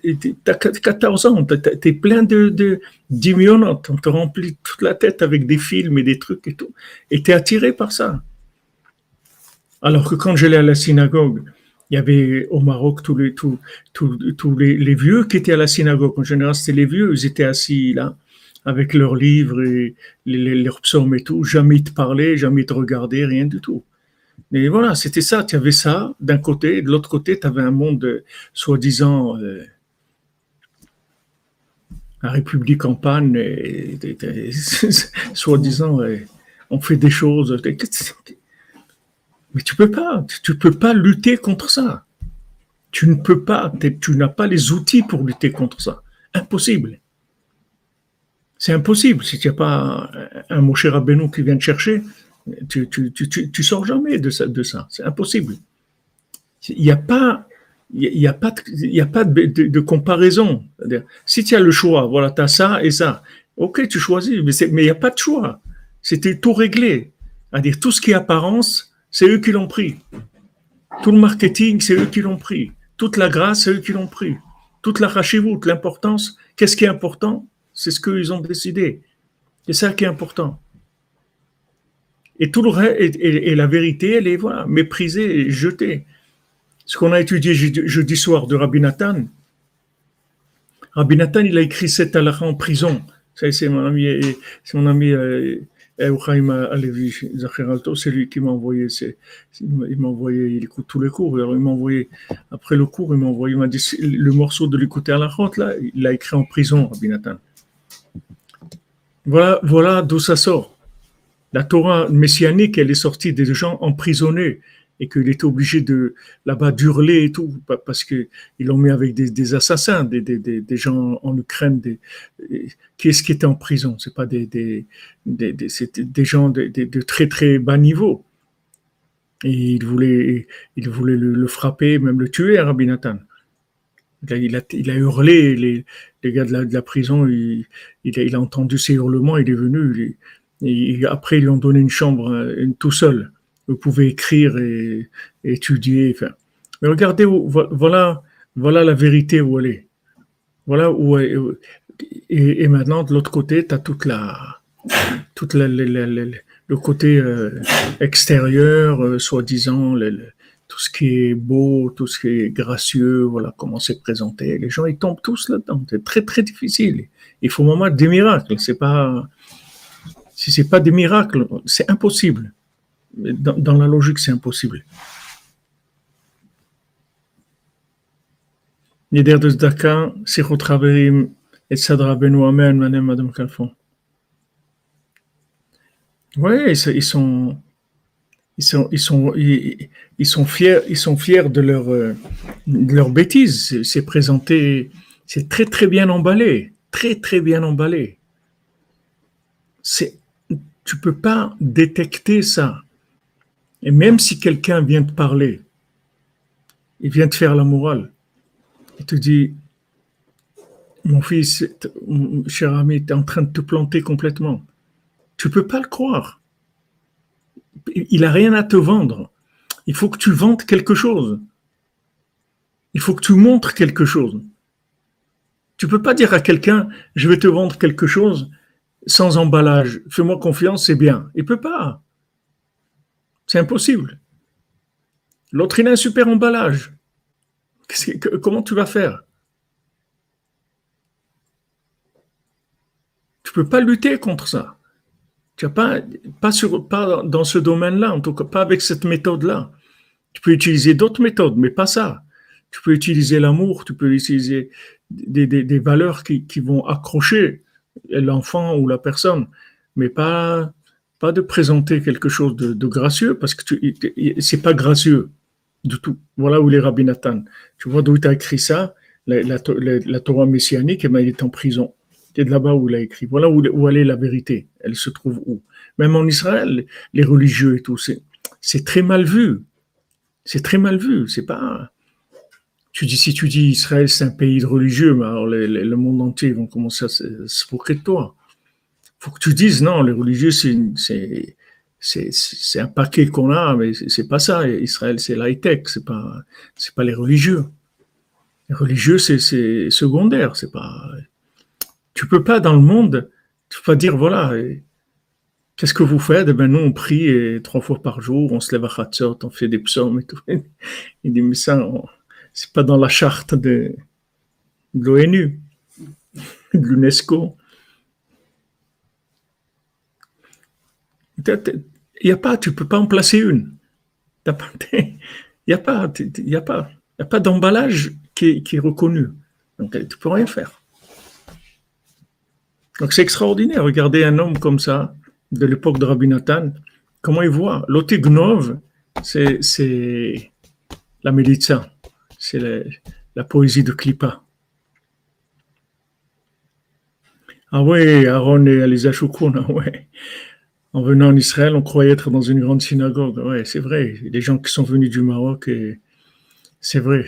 as 14 ans, tu es plein de, de on te remplit toute la tête avec des films et des trucs et tout. Et tu es attiré par ça. Alors que quand j'allais à la synagogue, il y avait au Maroc tous les, tous, tous, les, vieux qui étaient à la synagogue. En général, c'était les vieux, ils étaient assis là, avec leurs livres et leurs psaumes et tout. Jamais ils te parlaient, jamais ils te regardaient, rien du tout. Mais voilà, c'était ça. Tu avais ça d'un côté, de l'autre côté, tu avais un monde soi-disant. Euh, la République en panne, soi-disant, on fait des choses. Mais tu peux pas, tu peux pas lutter contre ça. Tu ne peux pas, tu n'as pas les outils pour lutter contre ça. Impossible. C'est impossible. Si tu n'as pas un Moshe Rabbeinu qui vient te chercher, tu, tu, tu, tu, sors jamais de ça. De ça. C'est impossible. Il n'y a pas, il y a pas, de, comparaison. Si tu as le choix, voilà, tu as ça et ça. Ok, tu choisis, mais il n'y a pas de choix. C'était tout réglé. C'est-à-dire tout ce qui est apparence, c'est eux qui l'ont pris. Tout le marketing, c'est eux qui l'ont pris. Toute la grâce, c'est eux qui l'ont pris. Toute la rachez-vous, l'importance, qu'est-ce qui est important? C'est ce qu'ils ont décidé. C'est ça qui est important. Et tout le et, la vérité, elle est voilà, méprisée et jetée. Ce qu'on a étudié jeudi soir de Rabbi Nathan, Rabbi Nathan, il a écrit cette halakha en prison. C'est mon ami, c'est mon ami euh, c'est lui qui m'a envoyé, il m'a envoyé, il écoute tous les cours, alors il m'a envoyé, après le cours, il m'a envoyé, il m'a dit, le morceau de l'écouter à la là, il l'a écrit en prison, Rabbi Voilà, voilà d'où ça sort. La Torah messianique, elle est sortie des gens emprisonnés et qu'il était obligé de là-bas d'hurler et tout parce que ils l'ont mis avec des, assassins, des, gens en Ukraine. Des, qui est-ce qui était en prison? C'est pas des des, des, gens de, très très bas niveau. Et il voulait il voulait le, frapper, même le tuer, Rabbi Nathan. Il a, a, hurlé, les, les gars de la, prison, il, il, a, entendu ces hurlements, il est venu. Et après, ils lui ont donné une chambre une, tout seul vous pouvez écrire et, étudier. Enfin. Mais regardez, voilà, voilà la vérité où elle est. Voilà où Et, maintenant, de l'autre côté, tu as toute la, tout le côté euh, extérieur, euh, soi-disant, tout ce qui est beau, tout ce qui est gracieux, voilà comment c'est présenté. Les gens, ils tombent tous là-dedans. C'est très, très difficile. Il faut vraiment des miracles. C'est pas, si c'est pas des miracles, c'est impossible. Dans, dans la logique, c'est impossible. Nider de Zdaka, Raberim, et Sadra Benoît Amen, Madame Calfon. Oui, ils sont, ils sont, ils sont, ils, sont fiers, ils sont fiers de leur, de leur bêtise. C'est présenté, c'est très très bien emballé, très très bien emballé. C'est, tu peux pas détecter ça. Et même si quelqu'un vient te parler, il vient te faire la morale, il te dit, mon fils, mon cher ami, tu es en train de te planter complètement. Tu peux pas le croire. Il a rien à te vendre. Il faut que tu vendes quelque chose. Il faut que tu montres quelque chose. Tu peux pas dire à quelqu'un, je vais te vendre quelque chose sans emballage. Fais-moi confiance, c'est bien. Il peut pas. C'est impossible. L'autre, il a un super emballage. comment tu vas faire? Tu peux pas lutter contre ça. Tu as pas, pas, pas dans ce domaine-là, en tout cas pas avec cette méthode-là. Tu peux utiliser d'autres méthodes, mais pas ça. Tu peux utiliser l'amour, tu peux utiliser des, valeurs qui, vont accrocher l'enfant ou la personne, mais pas, pas de présenter quelque chose de, de gracieux, parce que c'est pas gracieux du tout. Voilà où est Rabbi Nathan. Tu vois d'où tu as écrit ça, la, Torah messianique, et ben, il est en prison. C'est de là-bas où il a écrit. Voilà où, où elle est la vérité. Elle se trouve où? Même en Israël, les religieux et tout, c'est très mal vu. C'est très mal vu. C'est pas. Tu dis si tu dis Israël c'est un pays de religieux, mais alors le monde entier vont commencer à se, moquer de toi. Faut que tu dises non, les religieux c'est un paquet qu'on a, mais c'est pas ça. Israël c'est l'high tech, c'est pas pas les religieux. Les religieux c'est secondaire, c'est pas tu peux pas dans le monde, tu peux pas dire voilà, qu'est-ce que vous faites? Eh ben nous on prie trois fois par jour, on se lève à Chatzot, on fait des psaumes et tout. Il dit mais ça, c'est pas dans la charte de, l'ONU, de l'UNESCO. Il y a pas, tu peux pas en placer une. Il n'y a pas, il a pas, a pas d'emballage qui, est reconnu. Donc tu peux rien faire. Donc c'est extraordinaire. Regardez un homme comme ça, de l'époque de Rabbi Nathan, comment il voit? L'otignov, c'est la Melitza, c'est la, poésie de Klippa. Ah ouais, Aaron et Aliza Shukun, ah ouais. En venant en Israël, on croyait être dans une grande synagogue. Ouais, c'est vrai. Les gens qui sont venus du Maroc, et c'est vrai.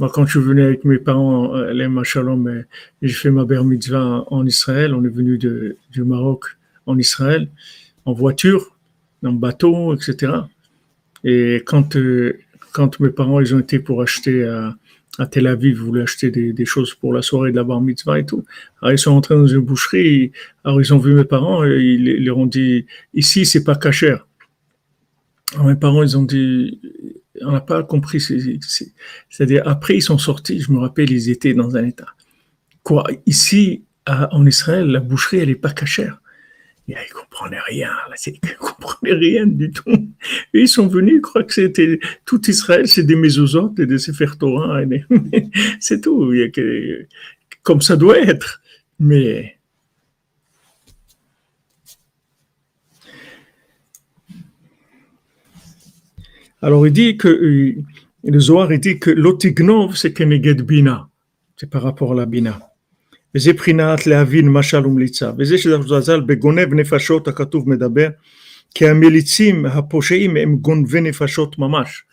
Moi, quand je venais avec mes parents, les et j'ai fait ma ber mitzvah en Israël. On est venu du Maroc en Israël, en voiture, en bateau, etc. Et quand, euh, quand mes parents, ils ont été pour acheter à, Tel Aviv, voulaient acheter des, des, choses pour la soirée de la bar mitzvah et tout. Alors, ils sont entrés dans une boucherie. Alors, ils ont vu mes parents et ils, leur ont dit, ici, c'est pas cachère. Alors, mes parents, ils ont dit, on n'a pas compris. C'est-à-dire, après, ils sont sortis, je me rappelle, ils étaient dans un état. Quoi, ici, en Israël, la boucherie, elle n'est pas cachère. Ils ne comprenaient rien, ils ne comprenaient rien du tout. Et ils sont venus, ils croient que c'était tout Israël, c'est des mésozotes et des Sefer Torah, c'est tout. Comme ça doit être. Mais Alors il dit que euh, le Zohar il dit que l'otignov c'est keneged bina, c'est par rapport à la bina וזה בחינת להבין משל ומליצה, וזה שזלזל בגונב נפשות הכתוב מדבר, כי המליצים הפושעים הם גונבי נפשות ממש.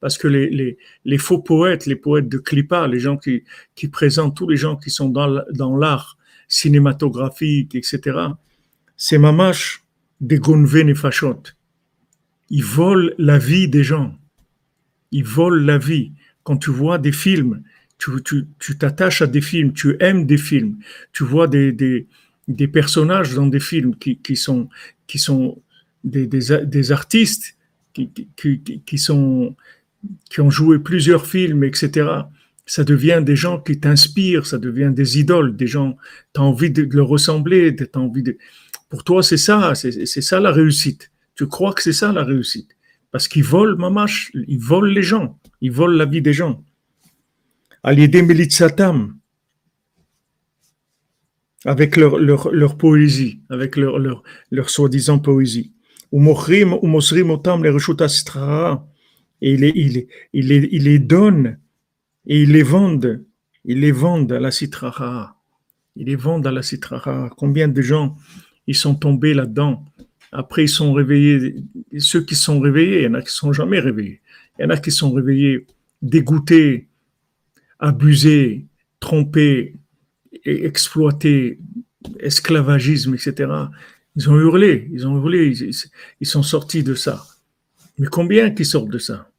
Parce que les, les, les, faux poètes, les poètes de Klippa, les gens qui, qui présentent, tous les gens qui sont dans, dans l'art cinématographique, etc., c'est mamash des gonve nefashot ils volent la vie des gens. Ils volent la vie. Quand tu vois des films, tu, t'attaches à des films, tu aimes des films, tu vois des, des, personnages dans des films qui, qui sont, qui sont des, des, des artistes qui, qui, qui, sont, qui ont joué plusieurs films, etc. Ça devient des gens qui t'inspirent, ça devient des idoles, des gens, tu as envie de leur ressembler, as envie de... Pour toi, c'est ça, c'est ça la réussite. Tu crois que c'est ça la réussite? Parce qu'ils volent, mamash, ils volent les gens, ils volent la vie des gens. Satam, avec leur, leur, leur, poésie, avec leur, leur, leur soi-disant poésie. Mosrim, ou mosrim otam les et il les, il, les, il, les, il les donne et ils les vendent. Ils les vendent à la citrara. Ils les vendent à la citrara. Combien de gens ils sont tombés là-dedans? Après, ils sont réveillés. Ceux qui sont réveillés, il y en a qui sont jamais réveillés. Il y en a qui sont réveillés dégoûtés, abusés, trompés, exploités, esclavagisme, etc. Ils ont hurlé, ils ont hurlé, ils, sont sortis de ça. Mais combien qui sortent de ça?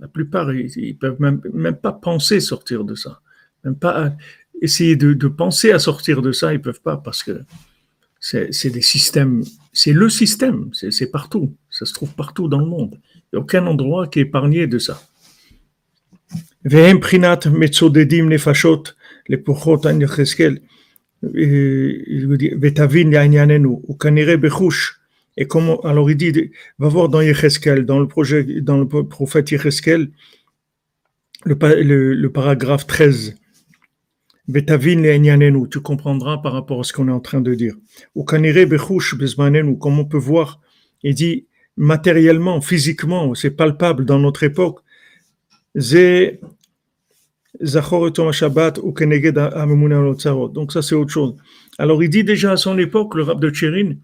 La plupart, ils, ne peuvent même, même, pas penser sortir de ça. Même pas essayer de, penser à sortir de ça, ils peuvent pas parce que c'est des systèmes, c'est le système, c'est partout, ça se trouve partout dans le monde. Il n'y a aucun endroit qui est épargné de ça. והם בחינת מצודדים נפשות לפוחות יחזקאל ותבין לענייננו, הוא כנראה בחוש, et comment, alors il dit, va voir dans Yecheskel, dans le projet, dans le prophète Yecheskel, le, le, le paragraphe 13, Betavin le tu comprendras par rapport à ce qu'on est en train de dire. Ou kanire bechush bezmanenu, comme on peut voir, il dit matériellement, physiquement, c'est palpable dans notre époque. donc ça c'est autre chose. Alors il dit déjà à son époque, le rab de Tchérin,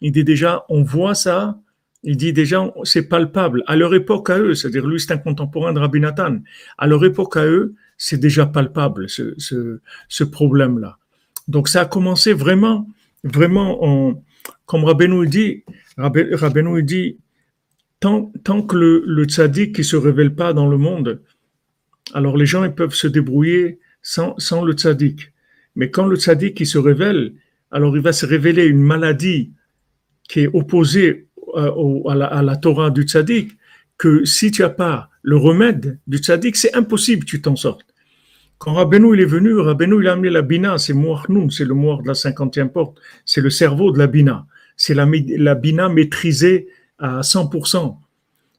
il dit déjà, on voit ça, il dit déjà, c'est palpable. À leur époque à eux, c'est-à-dire lui c'est un contemporain de Rabbi Nathan, à leur époque à eux, c'est déjà palpable, ce, ce, problème-là. Donc ça a commencé vraiment, vraiment, en, comme Rabbeinu dit, Rabbeinu dit, tant, que le, le tzaddik qui se révèle pas dans le monde, alors les gens ils peuvent se débrouiller sans, sans le tzaddik. Mais quand le tzaddik se révèle, alors il va se révéler une maladie qui est opposée euh, à, la, Torah du tzaddik, que si tu n'as pas le remède du tzaddik, c'est impossible que tu t'en sortes. Quand Rabbeinu il est venu, Rabbeinu il a amené la bina, c'est Moachnoun, c'est le moir de la cinquantième porte, c'est le cerveau de la bina. C'est la, la bina maîtrisée à 100%.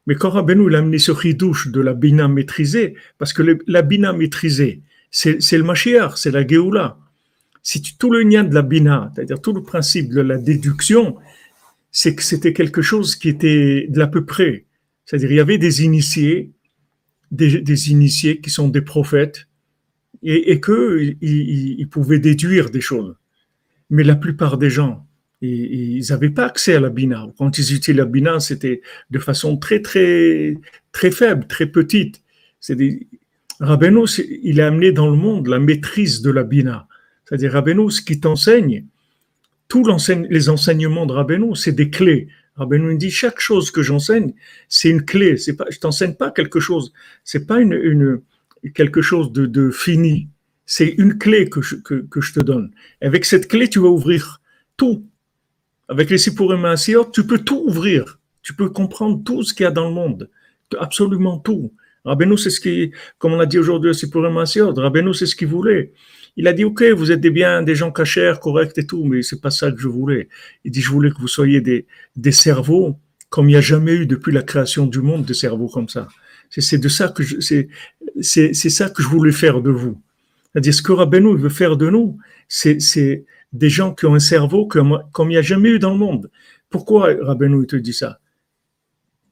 Mais quand Rabbeinu il a amené ce ridouche de la bina maîtrisée, parce que la bina maîtrisée, c'est le Mashiach, c'est la Géoula. Tu, tout le lien de la bina, c'est-à-dire tout le principe de la déduction, c'est que c'était quelque chose qui était de l'à peu près. C'est-à-dire, il y avait des initiés, des, des, initiés qui sont des prophètes, et, et qu'ils ils pouvaient déduire des choses. Mais la plupart des gens, ils n'avaient pas accès à la bina. Quand ils utilisaient la bina, c'était de façon très, très, très faible, très petite. Des... il a amené dans le monde la maîtrise de la bina. C'est-à-dire, Rabbeinu, ce qui t'enseigne, tous les enseignements de Rabbeinu, c'est des clés. Rabbeinu dit chaque chose que j'enseigne, c'est une clé. Pas, je t'enseigne pas quelque chose. C'est pas quelque chose de, fini. C'est une clé que je, que je te donne. Avec cette clé, tu vas ouvrir tout. Avec les Sipurim tu peux tout ouvrir. Tu peux comprendre tout ce qu'il y a dans le monde. Absolument tout. Rabbeinu, c'est ce qui, comme on a dit aujourd'hui, Sipurim Asiot, Rabbeinu, c'est ce qu'il voulait. Il a dit, OK, vous êtes des bien, des gens cachers, corrects et tout, mais c'est pas ça que je voulais. Il dit, je voulais que vous soyez des, des cerveaux comme il n'y a jamais eu depuis la création du monde des cerveaux comme ça. C'est de ça que je, c'est, c'est, ça que je voulais faire de vous. C'est-à-dire, ce que Rabbeinu veut faire de nous, c'est, c'est des gens qui ont un cerveau comme, il n'y a jamais eu dans le monde. Pourquoi Rabbeinu te dit ça?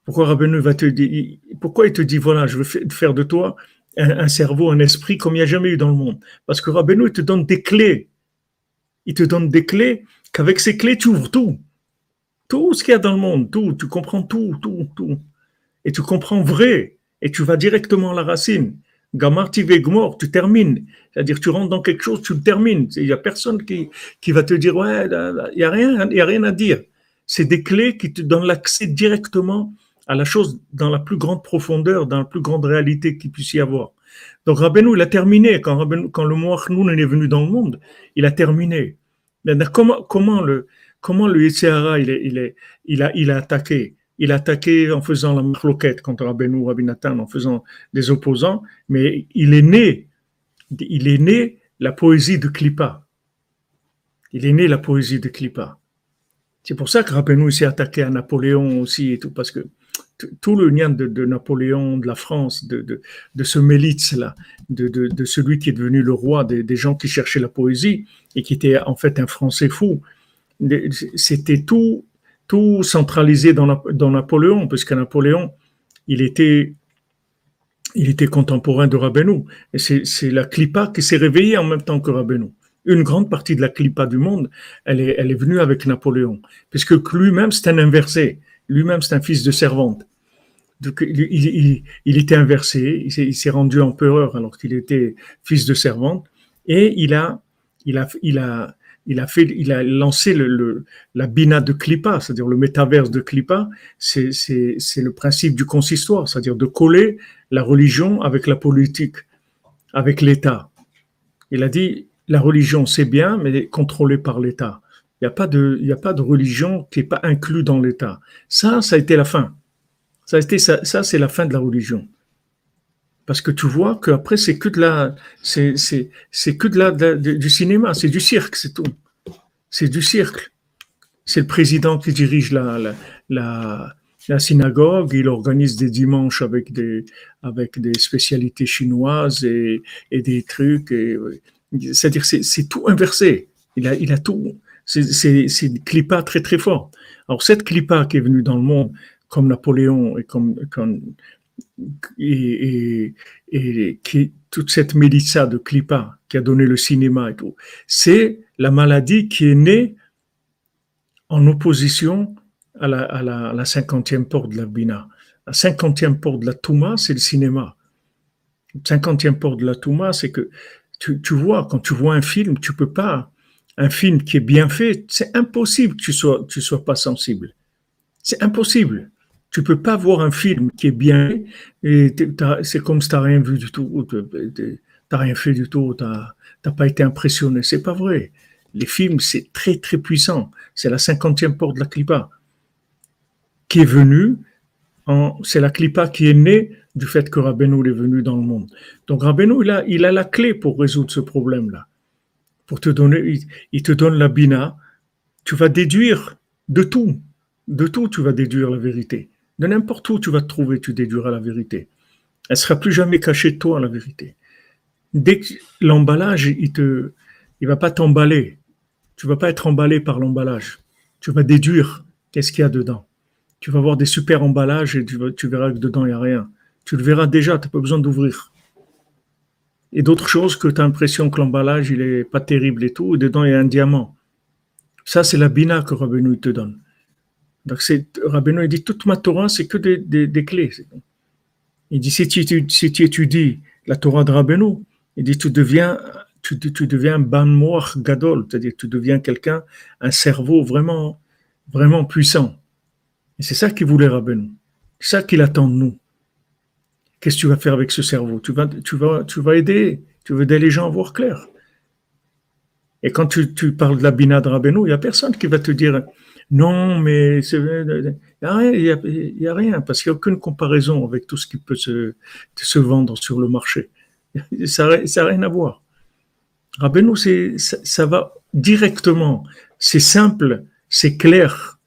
Pourquoi Rabbeinu va te dire, pourquoi il te dit, voilà, je veux faire de toi un, cerveau, un esprit comme il n'y a jamais eu dans le monde? Parce que Rabbeinu, il te donne des clés. Il te donne des clés qu'avec ces clés, tu ouvres tout. Tout ce qu'il y a dans le monde, tout. Tu comprends tout, tout, tout. Et tu comprends vrai. Et tu vas directement à la racine. Gamarti Vegmor, tu termines. C'est-à-dire, tu rentres dans quelque chose, tu le termines. Il n'y a personne qui, qui va te dire, ouais, il n'y a, rien, a rien à dire. C'est des clés qui te donnent l'accès directement à la chose dans la plus grande profondeur, dans la plus grande réalité qu'il puisse y avoir. Donc Rabbeinu, il a terminé, quand, quand le mot Achnoun est venu dans le monde, il a terminé. Comment, comment le, comment le Yitzhara, il, est, il, est, il, a, il a attaqué? Il a attaqué en faisant la marloquette contre Rabbeinu, Rabbi Nathan, en faisant des opposants, mais il est né, il est né la poésie de Klippa. Il est né la poésie de Klippa. C'est pour ça que Rabbeinu s'est attaqué à Napoléon aussi et tout, parce que tout le lien de, Napoléon, de la France, de, de, ce Mélitz-là, de, celui qui est devenu le roi des, gens qui cherchaient la poésie et qui était en fait un Français fou, c'était tout, tout centralisé dans, Napoléon, puisque Napoléon, il était, il était contemporain de Rabbeinu. Et c'est la clipa qui s'est réveillée en même temps que Rabbeinu. Une grande partie de la clipa du monde, elle est, elle est venue avec Napoléon, puisque lui-même, c'est un inversé. Lui-même, c'est un fils de servante. Donc, il, était inversé, il s'est rendu empereur alors qu'il était fils de servante, et il a, il a, il a, il a fait, il a lancé la bina de Klippa, c'est-à-dire le métaverse de Klippa. C'est, le principe du consistoire, c'est-à-dire de coller la religion avec la politique, avec l'État. Il a dit la religion c'est bien, mais contrôlée par l'État. Il n'y a pas de, religion qui n'est pas inclue dans l'État. Ça, ça a été la fin. Ça a été ça c'est la fin de la religion. Parce que tu vois qu'après, c'est que de la, c'est, c'est, c'est que de la, du cinéma, c'est du cirque, c'est tout. C'est du cirque. C'est le président qui dirige la, la, la, synagogue, il organise des dimanches avec des, avec des spécialités chinoises et, et des trucs. C'est-à-dire, c'est, c'est tout inversé. Il a, il a tout. C'est, c'est, c'est une clipa très, très fort. Alors, cette clipa qui est venue dans le monde, comme Napoléon et comme et, toute cette mélissa de Klippa qui a donné le cinéma et tout, c'est la maladie qui est née en opposition à la, à la, cinquantième porte de la Bina. La cinquantième porte de la Touma, c'est le cinéma. La cinquantième porte de la Touma, c'est que tu, tu, vois, quand tu vois un film, tu peux pas, un film qui est bien fait, c'est impossible que tu sois, tu sois pas sensible. C'est impossible tu peux pas voir un film qui est bien et c'est comme si tu n'as rien vu du tout, tu n'as rien fait du tout, tu n'as pas été impressionné. C'est pas vrai. Les films, c'est très très puissant. C'est la cinquantième porte de la clipa qui est venue. C'est la clipa qui est née du fait que Rabbeinu est venu dans le monde. Donc Rabbeinu, il a, il a la clé pour résoudre ce problème-là. Pour te donner, il, il te donne la bina. Tu vas déduire de tout. De tout, tu vas déduire la vérité. De n'importe où tu vas te trouver, tu déduiras la vérité. Elle sera plus jamais cachée de toi, la vérité. Dès que l'emballage, il te, il va pas t'emballer. Tu vas pas être emballé par l'emballage. Tu vas déduire qu'est-ce qu'il y a dedans. Tu vas voir des super emballages et tu, verras que dedans, il n'y a rien. Tu le verras déjà, tu n'as pas besoin d'ouvrir. Et d'autres choses que tu as l'impression que l'emballage, il est pas terrible et tout, et dedans, il y a un diamant. Ça, c'est la bina que Rabbeinu te donne. Donc, Rabbeinu, il dit, toute ma Torah, c'est que des, des, clés. Il dit, si tu, si tu, étudies la Torah de Rabbeinu, il dit, tu deviens, tu, tu deviens ban gadol, c'est-à-dire tu deviens quelqu'un, un cerveau vraiment, vraiment puissant. Et c'est ça qu'il voulait Rabbeinu. C'est ça qu'il attend de nous. Qu'est-ce que tu vas faire avec ce cerveau? Tu vas, tu, vas, tu vas aider, tu veux aider les gens à voir clair. Et quand tu, tu parles de la bina de Rabbeinu, il n'y a personne qui va te dire, non, mais il n'y a, rien, parce qu'il n'y a aucune comparaison avec tout ce qui peut se, vendre sur le marché. Ça n'a rien à voir. Rabbeinu, ça, ça va directement, c'est simple, c'est clair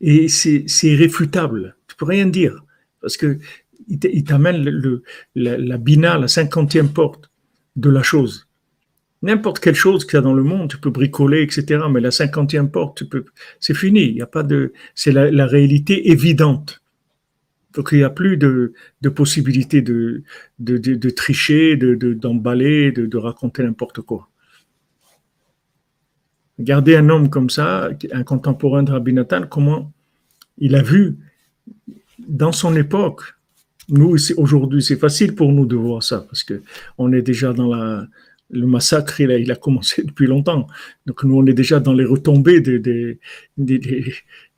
et c'est irréfutable. Tu peux rien dire parce que il t'amène la, la bina, la cinquantième porte de la chose n'importe quelle chose qu'il y a dans le monde, tu peux bricoler, etc. Mais la cinquantième porte, c'est fini. Il y a pas de, c'est la, réalité évidente. Donc il n'y a plus de, possibilité de, de, de, tricher, de, d'emballer, de, de, raconter n'importe quoi. Regardez un homme comme ça, un contemporain de Rabbi Nathan, comment il a vu dans son époque? Nous, aujourd'hui, c'est facile pour nous de voir ça parce que on est déjà dans la, le massacre, il a, commencé depuis longtemps. Donc nous, on est déjà dans les retombées de, de,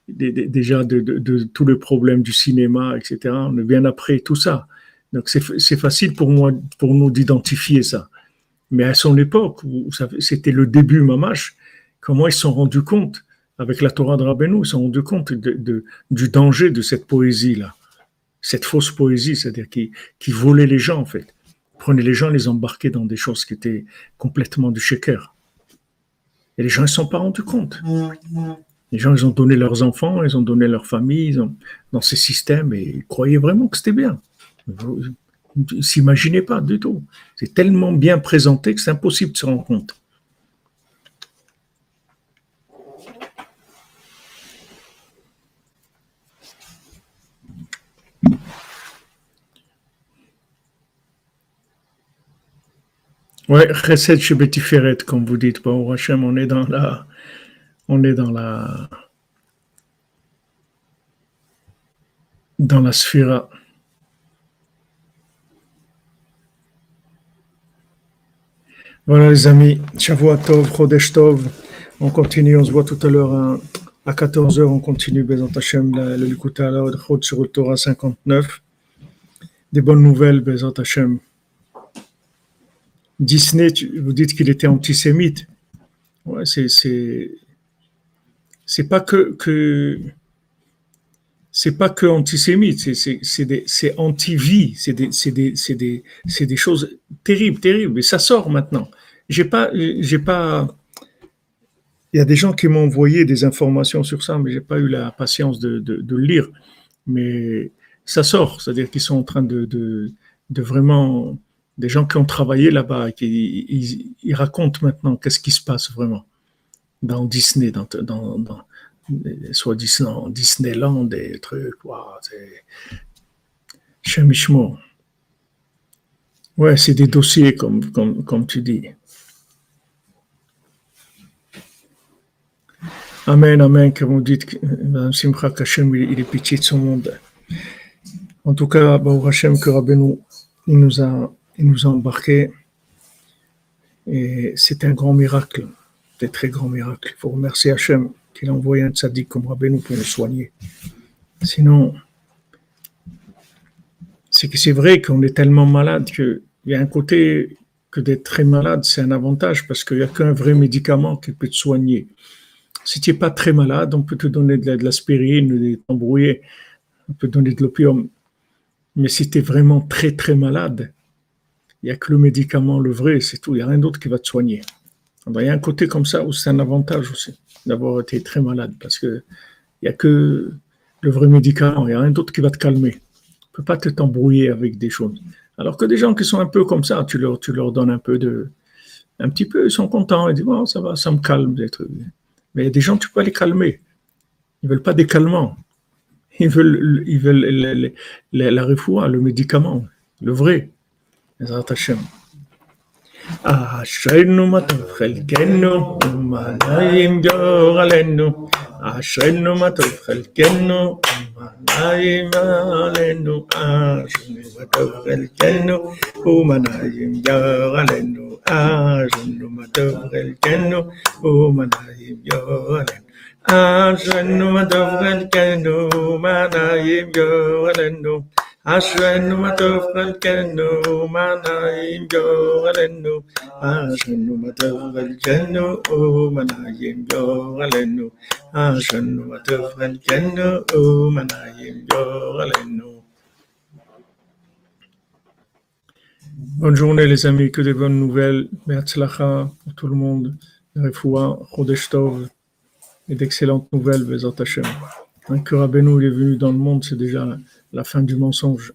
déjà de, de, les problèmes du cinéma, etc. On est bien après tout ça. Donc c'est facile pour moi, pour nous d'identifier ça. Mais à son époque, c'était le début mamache, comment ils se sont rendus compte avec la Torah de Rabbeinu, ils se sont rendus compte de, du danger de cette poésie-là, cette fausse poésie, c'est-à-dire qui volait les gens en fait, prenait les gens, les embarquait dans des choses qui étaient complètement du shaker. Et les gens ne sont pas rendus compte. Les gens, ils ont donné leurs enfants, ils ont donné leur famille dans ces systèmes et ils croyaient vraiment que c'était bien. Ils ne s'imaginaient pas du tout. C'est tellement bien présenté que c'est impossible de se rendre compte. Ouais, Chesed Shebetiferet, comme vous dites. Bon, Hachem, on est dans la, on est dans la, dans la sphira. Voilà les amis, Shavuot Tov, Chodesh Tov, on continue, on se voit tout à l'heure à, à 14h, on continue Bezant Hashem, le Likuta Chod sur le Torah 59. Des bonnes nouvelles Bezant Hashem. Disney, vous dites qu'il était antisémite. Ouais, c'est, pas que, c'est pas que antisémite, c'est, anti-vie, c'est des, des, des, des choses terribles, terribles. Et ça sort maintenant. J'ai pas, j'ai pas. Il y a des gens qui m'ont envoyé des informations sur ça, mais j'ai pas eu la patience de, de, le lire. Mais ça sort, c'est-à-dire qu'ils sont en train de, de vraiment des gens qui ont travaillé là-bas, qui ils, racontent maintenant qu'est-ce qui se passe vraiment dans Disney, dans, dans, soit Disney, Disneyland, des trucs, wow, c'est. Ouais, c'est des dossiers comme, comme, tu dis. Amen, amen, comme vous dites, Mme Simcha Kachem, il est pitié de son monde. En tout cas, Hashem, que il nous a il nous a embarqués. Et c'est un grand miracle, des très grands miracles. Il faut remercier Hachem qu'il a envoyé un tzaddik comme Rabbeinu pour nous soigner. Sinon, c'est que c'est vrai qu'on est tellement malade qu'il y a un côté que d'être très malade, c'est un avantage parce qu'il n'y a qu'un vrai médicament qui peut te soigner. Si tu n'es pas très malade, on peut te donner de l'aspirine, des embrouillés, on peut donner de l'opium. Mais si tu es vraiment très très malade, il n'y a que le médicament, le vrai, c'est tout. Il n'y a rien d'autre qui va te soigner. il y a un côté comme ça où c'est un avantage aussi d'avoir été très malade parce que il n'y a que le vrai médicament. Il n'y a rien d'autre qui va te calmer. Tu ne peux pas te t'embrouiller avec des choses. Alors que des gens qui sont un peu comme ça, tu leur, tu leur donnes un peu de. Un petit peu, ils sont contents. Ils disent, bon, ça va, ça me calme. Mais il y a des gens, tu peux les calmer. Ils ne veulent pas des calmants. Ils veulent, ils veulent la, la, le médicament, le vrai. عطشم عشرنو مطبخ الجنو وما لا يمجو غلنو عشرنو مطبخ الجنو وما لا يمجو غلنو عشرنو مطبخ الجنو وما لا يمجو غلنو عشرنو مطبخ الجنو وما لا يمجو غلنو عشرنو مطبخ الجنو وما لا يمجو غلنو אשרנו מה טוב חלקנו, מה נעים גורלנו. אשרנו מה טוב חלקנו, מה נעים גורלנו. אשרנו מה טוב חלקנו, מה נעים גורלנו. Bonne journée les amis, que des bonnes nouvelles. Beatzlacha pour tout le monde. Refoua, Chodesh Tov et d'excellentes nouvelles, Bezat Hashem. Un que Rabbeinu il est venu dans le monde, c'est déjà la fin du mensonge.